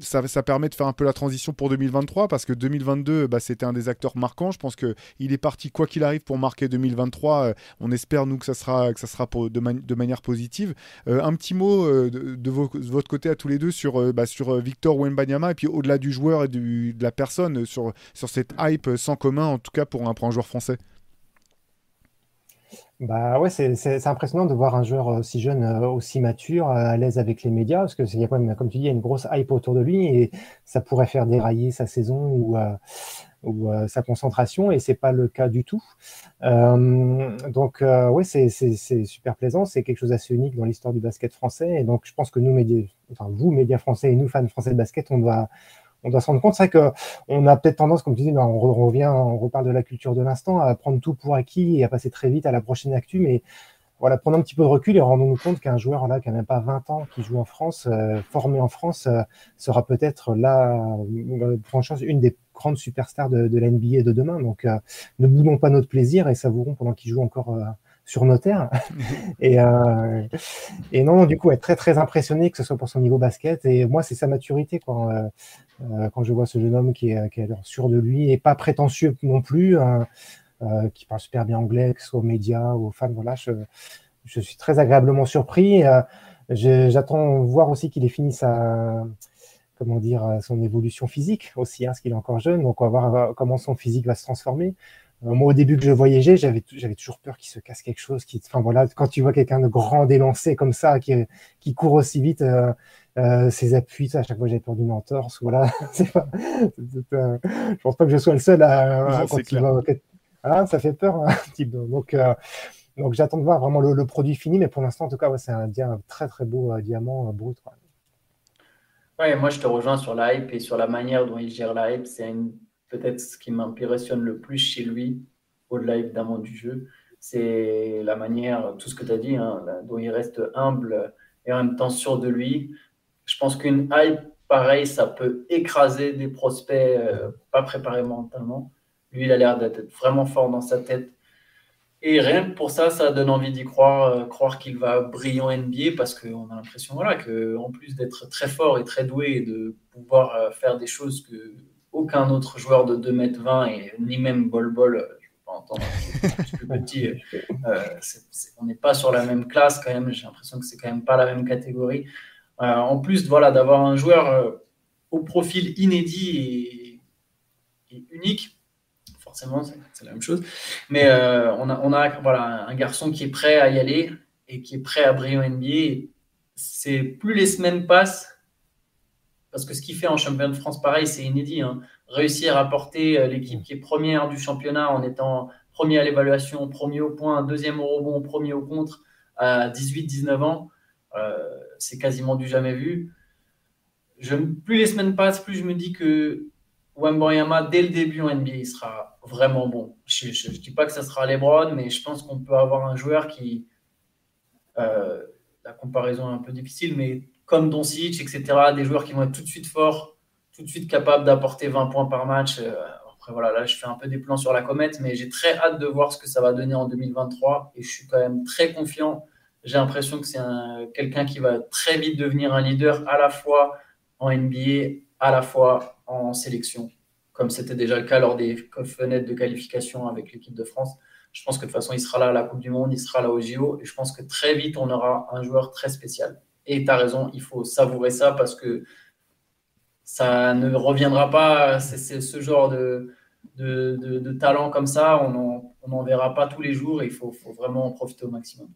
Ça, ça, permet de faire un peu la transition pour 2023 parce que 2022, bah, c'était un des acteurs marquants. Je pense qu'il est parti quoi qu'il arrive pour marquer 2023. on espère, nous, que ça sera, que ça sera pour, de, de, manière positive. un petit mot de, votre côté à tous les deux sur, bah, sur Victor Wenbanyama et puis au-delà du joueur et de la personne sur, sur cette hype sans commun, en tout cas pour un, pour un joueur français bah ouais, c'est impressionnant de voir un joueur aussi jeune, euh, aussi mature, à l'aise avec les médias, parce que y a quand même, comme tu dis, une grosse hype autour de lui et ça pourrait faire dérailler sa saison ou, euh, euh, sa concentration, et c'est pas le cas du tout. donc ouais, c'est super plaisant, c'est quelque chose d'assez unique dans l'histoire du basket français, et donc je pense que nous, médias, enfin vous, médias français et nous, fans français de basket, on doit on doit se rendre compte, c'est qu'on a peut-être tendance, comme tu dis, on, revient, on reparle de la culture de l'instant, à prendre tout pour acquis et à passer très vite à la prochaine actu, mais voilà, prendre un petit peu de recul et rendons-nous compte qu'un joueur là qui n'a même pas 20 ans, qui joue en France, euh, formé en France, euh, sera peut-être là, franchement, une des grandes superstars de, de l'NBA de demain. Donc, euh, ne boudons pas notre plaisir et savourons pendant qu'il joue encore sur notaire. [LAUGHS] et, euh, et non, du coup, être très très impressionné, que ce soit pour son niveau basket. Et moi, c'est sa maturité quand, euh, euh, quand je vois ce jeune homme qui est, qui est sûr de lui et pas prétentieux non plus, hein, qui parle super bien anglais, que ce soit aux médias, aux fans. Voilà, je, je suis très agréablement surpris. J'attends voir aussi qu'il ait fini sa comment dire, son évolution physique aussi, hein, parce qu'il est encore jeune. Donc, on va voir comment son physique va se transformer. Euh, moi, au début que je voyageais, j'avais, j'avais toujours peur qu'il se casse quelque chose. Qui, enfin voilà, quand tu vois quelqu'un de grand élancé comme ça, qui, qui court aussi vite, euh, euh, ses appuis, à chaque fois j'avais peur d'une entorse. Voilà, [LAUGHS] c'est pas, je pense pas que je sois le seul à. à ah, ça fait peur, type. Donc, donc j'attends de voir vraiment le, produit fini, mais pour l'instant, en tout cas, ouais, c'est un, un, très très beau diamant brut. Quoi. Ouais, moi je te rejoins sur la hype et sur la manière dont il gère la hype. C'est une peut-être ce qui m'impressionne le plus chez lui, au-delà évidemment du jeu, c'est la manière, tout ce que tu as dit, hein, dont il reste humble et en même temps sûr de lui. Je pense qu'une hype pareille, ça peut écraser des prospects euh, pas préparés mentalement. Lui, il a l'air d'être vraiment fort dans sa tête. Et rien que pour ça, ça donne envie d'y croire, euh, croire qu'il va briller en NBA parce qu'on a l'impression voilà, qu'en plus d'être très fort et très doué et de pouvoir euh, faire des choses que aucun autre joueur de 2m20 et ni même Bol Bol, euh, je peux pas entendre, plus petit. Euh, on n'est pas sur la même classe quand même. J'ai l'impression que c'est quand même pas la même catégorie. Euh, en plus, voilà, d'avoir un joueur au profil inédit et, unique, forcément, c'est la même chose. Mais on a, on a voilà, un garçon qui est prêt à y aller et qui est prêt à briller en NBA. Plus les semaines passent parce que ce qu'il fait en championnat de France, pareil, c'est inédit. Hein. Réussir à porter euh, l'équipe qui est première du championnat en étant premier à l'évaluation, premier au point, deuxième au rebond, premier au contre à 18-19 ans, euh, c'est quasiment du jamais vu. Plus les semaines passent, plus je me dis que Wembanyama, dès le début en NBA, il sera vraiment bon. Je ne dis pas que ça sera LeBron, mais je pense qu'on peut avoir un joueur qui. Euh, la comparaison est un peu difficile, mais comme Doncic, etc., des joueurs qui vont être tout de suite forts, tout de suite capables d'apporter 20 points par match. Euh, après, voilà, là, je fais un peu des plans sur la comète, mais j'ai très hâte de voir ce que ça va donner en 2023 et je suis quand même très confiant. J'ai l'impression que c'est quelqu'un qui va très vite devenir un leader à la fois en NBA, à la fois en sélection, comme c'était déjà le cas lors des fenêtres de qualification avec l'équipe de France. Je pense que de toute façon, il sera là à la Coupe du Monde, il sera là au JO, et je pense que très vite, on aura un joueur très spécial. Et tu as raison, il faut savourer ça parce que ça ne reviendra pas. C'est ce genre de, de, talent comme ça, on n'en verra pas tous les jours. il faut, vraiment en profiter au maximum.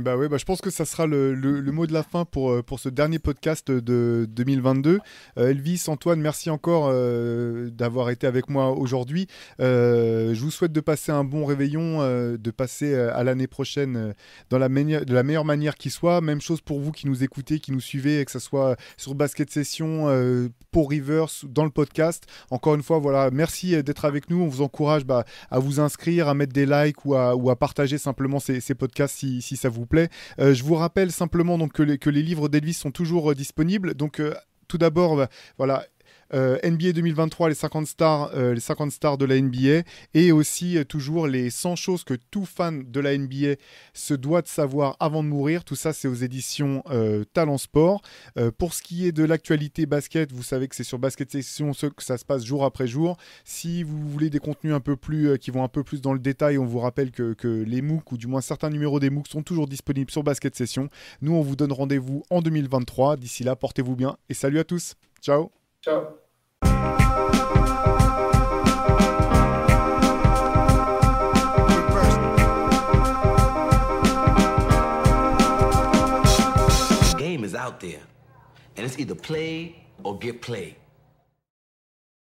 Bah oui, bah je pense que ça sera le, mot de la fin pour, euh, pour ce dernier podcast de 2022. Euh, Elvis, Antoine, merci encore euh, d'avoir été avec moi aujourd'hui. je vous souhaite de passer un bon réveillon, de passer à l'année prochaine dans la de la meilleure manière qui soit. Même chose pour vous qui nous écoutez, qui nous suivez, que ce soit sur Basket Session, pour Rivers, dans le podcast. Encore une fois, voilà, merci d'être avec nous. On vous encourage bah, à vous inscrire, à mettre des likes ou à, ou à partager simplement ces, ces podcasts si, si ça vous plaît. Euh, je vous rappelle simplement donc, que, les, livres d'Elvis sont toujours euh, disponibles. Donc, euh, tout d'abord, voilà, euh, NBA 2023, les 50 stars, euh, les 50 stars de la NBA, et aussi euh, toujours les 100 choses que tout fan de la NBA se doit de savoir avant de mourir. Tout ça, c'est aux éditions Talent Sport. pour ce qui est de l'actualité basket, vous savez que c'est sur Basket Session que ça se passe jour après jour. Si vous voulez des contenus un peu plus qui vont un peu plus dans le détail, on vous rappelle que, que les MOOC ou du moins certains numéros des MOOC sont toujours disponibles sur Basket Session. Nous, on vous donne rendez-vous en 2023. D'ici là, portez-vous bien et salut à tous. Ciao. Ciao. out there, and it's either play or get played.